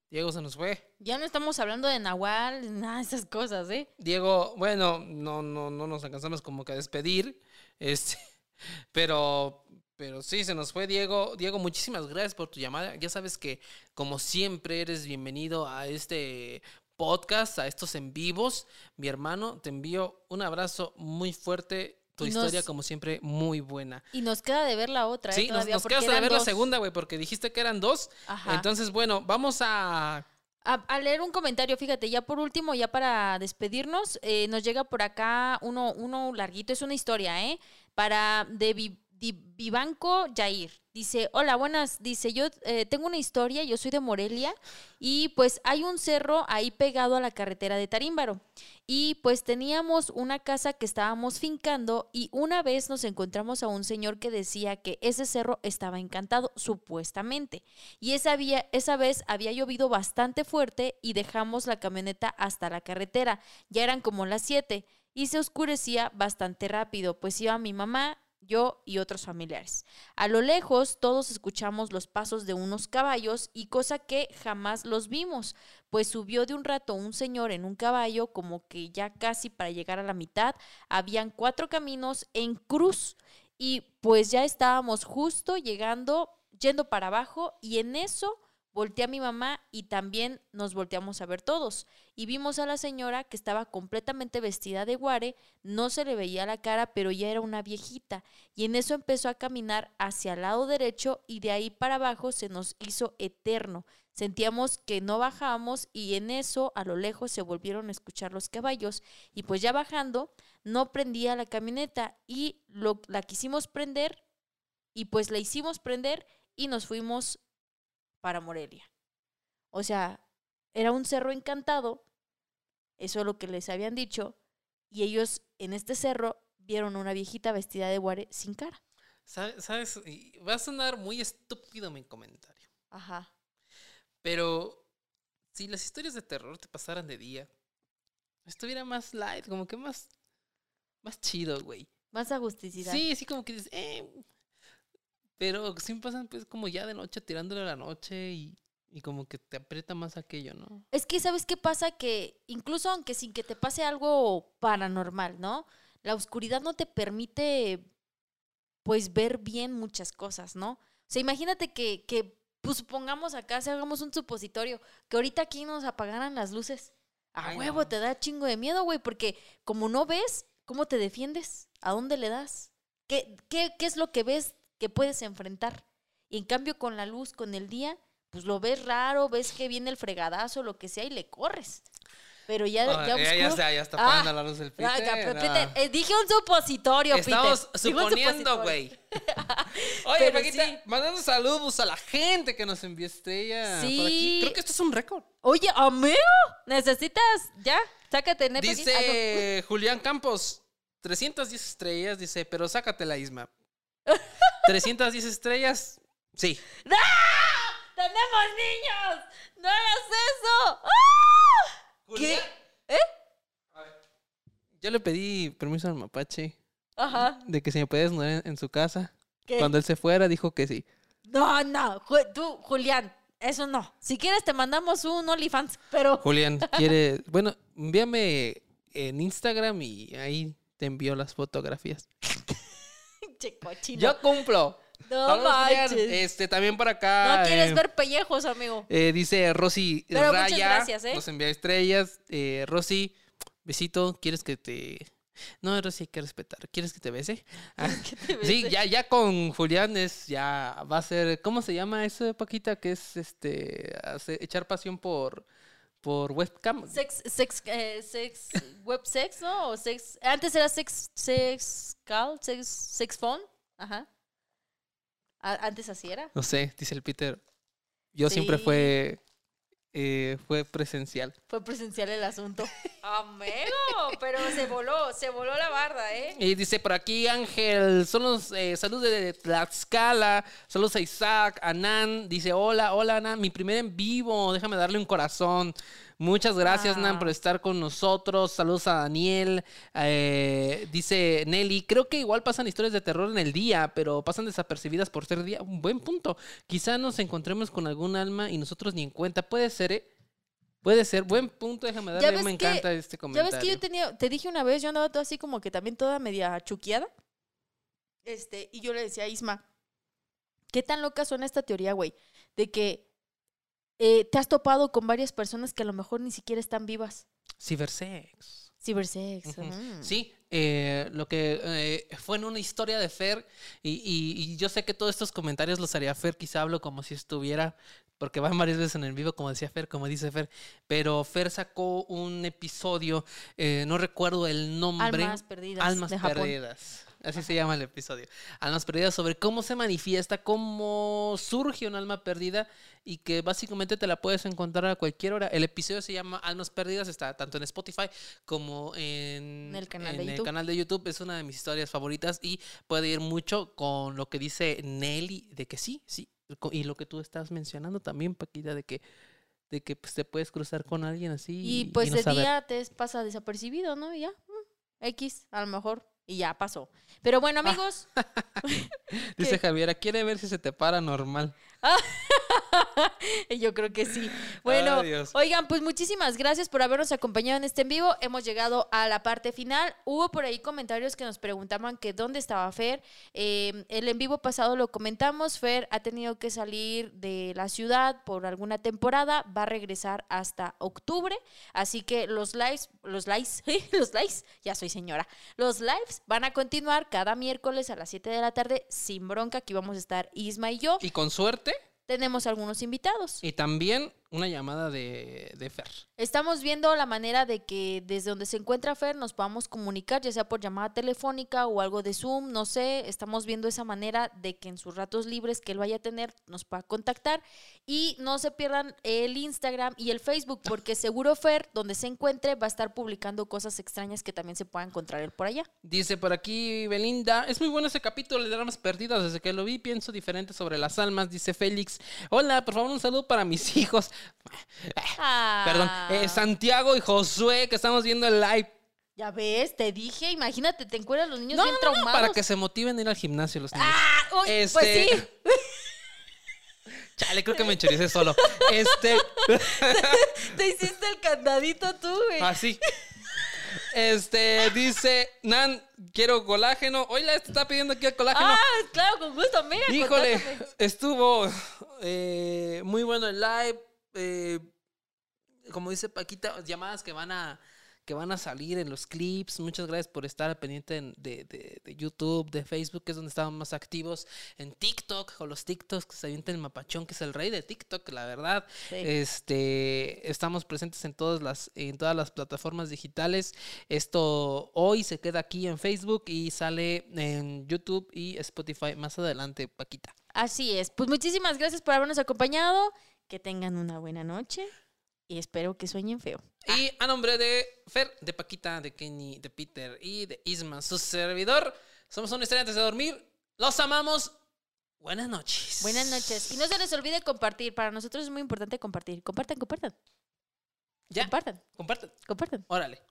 Diego se nos fue. Ya no estamos hablando de Nahual, nada de esas cosas, ¿eh? Diego, bueno, no, no, no nos alcanzamos como que a despedir. Este, pero pero sí, se nos fue Diego. Diego, muchísimas gracias por tu llamada. Ya sabes que, como siempre, eres bienvenido a este podcast, a estos en vivos. Mi hermano, te envío un abrazo muy fuerte. Tu historia, nos- como siempre, muy buena. Y nos queda de ver la otra, ¿eh? Sí, nos, Todavía, nos porque queda de ver la segunda, güey, porque dijiste que eran dos. Ajá. Entonces, bueno, vamos a... A, a leer un comentario, fíjate, ya por último, ya para despedirnos, eh, nos llega por acá uno, uno larguito, es una historia, ¿eh? Para de, Vivanco Jair. Dice, hola, buenas. Dice, yo eh, tengo una historia, yo soy de Morelia y pues hay un cerro ahí pegado a la carretera de Tarímbaro. Y pues teníamos una casa que estábamos fincando y una vez nos encontramos a un señor que decía que ese cerro estaba encantado, supuestamente. Y esa, vía- esa vez había llovido bastante fuerte y dejamos la camioneta hasta la carretera. Ya eran como las 7 y se oscurecía bastante rápido, pues iba mi mamá, yo y otros familiares. A lo lejos todos escuchamos los pasos de unos caballos y cosa que jamás los vimos, pues subió de un rato un señor en un caballo como que ya casi para llegar a la mitad habían cuatro caminos en cruz y pues ya estábamos justo llegando, yendo para abajo y en eso volteé a mi mamá y también nos volteamos a ver todos. Y vimos a la señora que estaba completamente vestida de guare, no se le veía la cara, pero ya era una viejita. Y en eso empezó a caminar hacia el lado derecho y de ahí para abajo se nos hizo eterno. Sentíamos que no bajábamos y en eso a lo lejos se volvieron a escuchar los caballos y pues ya bajando no prendía la camioneta y lo, la quisimos prender y pues la hicimos prender y nos fuimos para Morelia. O sea, era un cerro encantado, eso es lo que les habían dicho, y ellos en este cerro vieron una viejita vestida de guare sin cara. ¿Sabes? Va a sonar muy estúpido mi comentario. Ajá. Pero si las historias de terror te pasaran de día, estuviera más light, como que más, más chido, güey. Más agusticidad. Sí, sí, como que dices, eh. Pero sí pasan pues como ya de noche tirándole a la noche y, y como que te aprieta más aquello, ¿no? Es que, ¿sabes qué pasa? Que incluso aunque sin que te pase algo paranormal, ¿no? La oscuridad no te permite, pues, ver bien muchas cosas, ¿no? O sea, imagínate que, que pues, supongamos acá, si hagamos un supositorio, que ahorita aquí nos apagaran las luces. A Ay, huevo, no. te da chingo de miedo, güey, porque como no ves, ¿cómo te defiendes? ¿A dónde le das? ¿Qué, qué, qué es lo que ves que puedes enfrentar? Y en cambio, con la luz, con el día, pues lo ves raro, ves que viene el fregadazo, lo que sea, y le corres. Pero ya, Ah, ya, ya, ya está, ya está Ah, apagando la luz del Ah, Peter. ah. Eh, dije un supositorio, Estamos Peter. Suponiendo, güey. Oye, Paquita, sí. mandando saludos a la gente que nos envió estrella por aquí. Sí. Creo que esto es un récord. Oye, amigo, necesitas, ya, sácate. Ah, Dice Julián Campos, 310 estrellas, dice, pero sácate la Isma. 310 estrellas, sí. no. ¡Tenemos niños! ¡No hagas eso! ¡Ah! ¿Qué? ¿Eh? Yo le pedí permiso al mapache Ajá. de que se me puede desnudar en, en su casa. ¿Qué? Cuando él se fuera, dijo que sí. No, no, Ju- tú, Julián, eso no. Si quieres te mandamos un OnlyFans, pero... Julián, quiere. Bueno, envíame en Instagram y ahí te envío las fotografías. Che, cochino. Yo cumplo. no Saludos. Este, también por acá. no quieres eh, ver pellejos, amigo. eh, dice Rosy Pero muchas Raya. gracias, ¿eh? Nos envía estrellas. Eh, Rosy, besito. ¿Quieres que te.? No, Rosy, hay que respetar. ¿Quieres que te bese? Ah, sí, bese? ya, ya con Julián es, ya va a ser, ¿cómo se llama eso, Paquita? Que es este hace- echar pasión por, por webcam. Sex, sex, eh, sex, web sex, ¿no? O sex, antes era sex, sex call, sex, sex phone. Ajá. A- antes así era. No sé, dice el Peter. Yo siempre fue, eh, fue presencial. Fue presencial el asunto. Amigo, pero se voló, se voló la barda, ¿eh? Y dice por aquí Ángel, son los eh, saludos de Tlaxcala, saludos a Isaac, a Nan, dice hola, hola Nan, mi primer en vivo, déjame darle un corazón. Muchas gracias Nan por estar con nosotros, saludos a Daniel, eh, dice Nelly, creo que igual pasan historias de terror en el día, pero pasan desapercibidas por ser día, un buen punto. Quizá nos encontremos con algún alma y nosotros ni en cuenta, puede ser, ¿eh? Puede ser, buen punto, déjame Ya darle, me que- encanta este Ya comentario. ves que yo tenía, te dije una vez, yo andaba toda así como que también toda media chuqueada. Este, y yo le decía a Isma, ¿qué tan loca suena esta teoría, güey? De que eh, te has topado con varias personas que a lo mejor ni siquiera están vivas. Cibersex. Cibersex. Sí, eh, lo que eh, fue en una historia de Fer. Y, y- y yo sé que todos estos comentarios los haría Fer, quizá hablo como si estuviera, porque van varias veces en el vivo, como decía Fer, como dice Fer. Pero Fer sacó un episodio, eh, no recuerdo el nombre. Almas perdidas Almas de Japón. Así se llama el episodio. Almas perdidas sobre cómo se manifiesta, cómo surge un alma perdida y que básicamente te la puedes encontrar a cualquier hora. El episodio se llama Almas perdidas, está tanto en Spotify como en, En el canal de el YouTube. canal de YouTube. Es una de mis historias favoritas y puede ir mucho con lo que dice Nelly de que sí, sí. Y lo que tú estás mencionando también, Paquita, de que de que pues, te puedes cruzar con alguien así Y pues no de saber. día te pasa desapercibido, ¿no? Y ya, mm, X, a lo mejor, y ya pasó. Pero bueno, Ah. amigos, Dice. Javiera, quiere ver si se te para normal. yo creo que sí. Bueno, oigan, pues muchísimas gracias por habernos acompañado en este en vivo. Hemos llegado a la parte final. Hubo por ahí comentarios que nos preguntaban que dónde estaba Fer. Eh, el en vivo pasado lo comentamos. Fer ha tenido que salir de la ciudad por alguna temporada. Va a regresar hasta octubre. Así que los lives, los lives, los lives, ya soy señora. Los lives van a continuar cada miércoles a las 7 de la tarde sin bronca. Aquí vamos a estar Isma y yo. Y con suerte, Tenemos algunos invitados. y también una llamada de, de Fer. Estamos viendo la manera de que desde donde se encuentra Fer nos podamos comunicar, ya sea por llamada telefónica o algo de Zoom, no sé. Estamos viendo esa manera de que en sus ratos libres que él vaya a tener nos pueda contactar. Y no se pierdan el Instagram y el Facebook, porque seguro Fer, donde se encuentre, va a estar publicando cosas extrañas que también se pueda encontrar él por allá. Dice por aquí Belinda, es muy bueno ese capítulo de Almas Perdidas. Desde que lo vi pienso diferente sobre las almas. Dice Félix, hola, por favor un saludo para mis hijos. Perdón, eh, Ah, Santiago y Josué, que estamos viendo el live. Ya ves, te dije, imagínate, te encuentran los niños No, bien no, traumados. para que se motiven a ir al gimnasio los niños. Ah, uy, Este- pues sí. Chale, creo que me enchoricé solo. Este, Te hiciste el candadito tú, güey. así. Este, dice, Nan, quiero colágeno. Oye, este está pidiendo aquí el colágeno. Ah, claro, con gusto, amiga. Híjole, contáctame. estuvo eh, muy bueno el live. Eh, como dice Paquita, llamadas que van a que van a salir en los clips. Muchas gracias por estar pendiente en- de, de- de YouTube, de Facebook, que es donde estamos más activos. En TikTok, o los TikToks que se avienta el mapachón, que es el rey de TikTok, la verdad. Sí. Este, estamos presentes en todas las, en todas las plataformas digitales. Esto hoy se queda aquí en Facebook y sale en YouTube y Spotify más adelante, Paquita. Así es. Pues muchísimas gracias por habernos acompañado. Que tengan una buena noche y espero que sueñen feo. Y a nombre de Fer, de Paquita, de Kenny, de Peter y de Isma, su servidor, somos una historia antes de dormir. Los amamos. Buenas noches. Buenas noches. Y no se les olvide compartir. Para nosotros es muy importante compartir. Compartan, compartan. Ya, Compartan, compartan. compartan. Órale.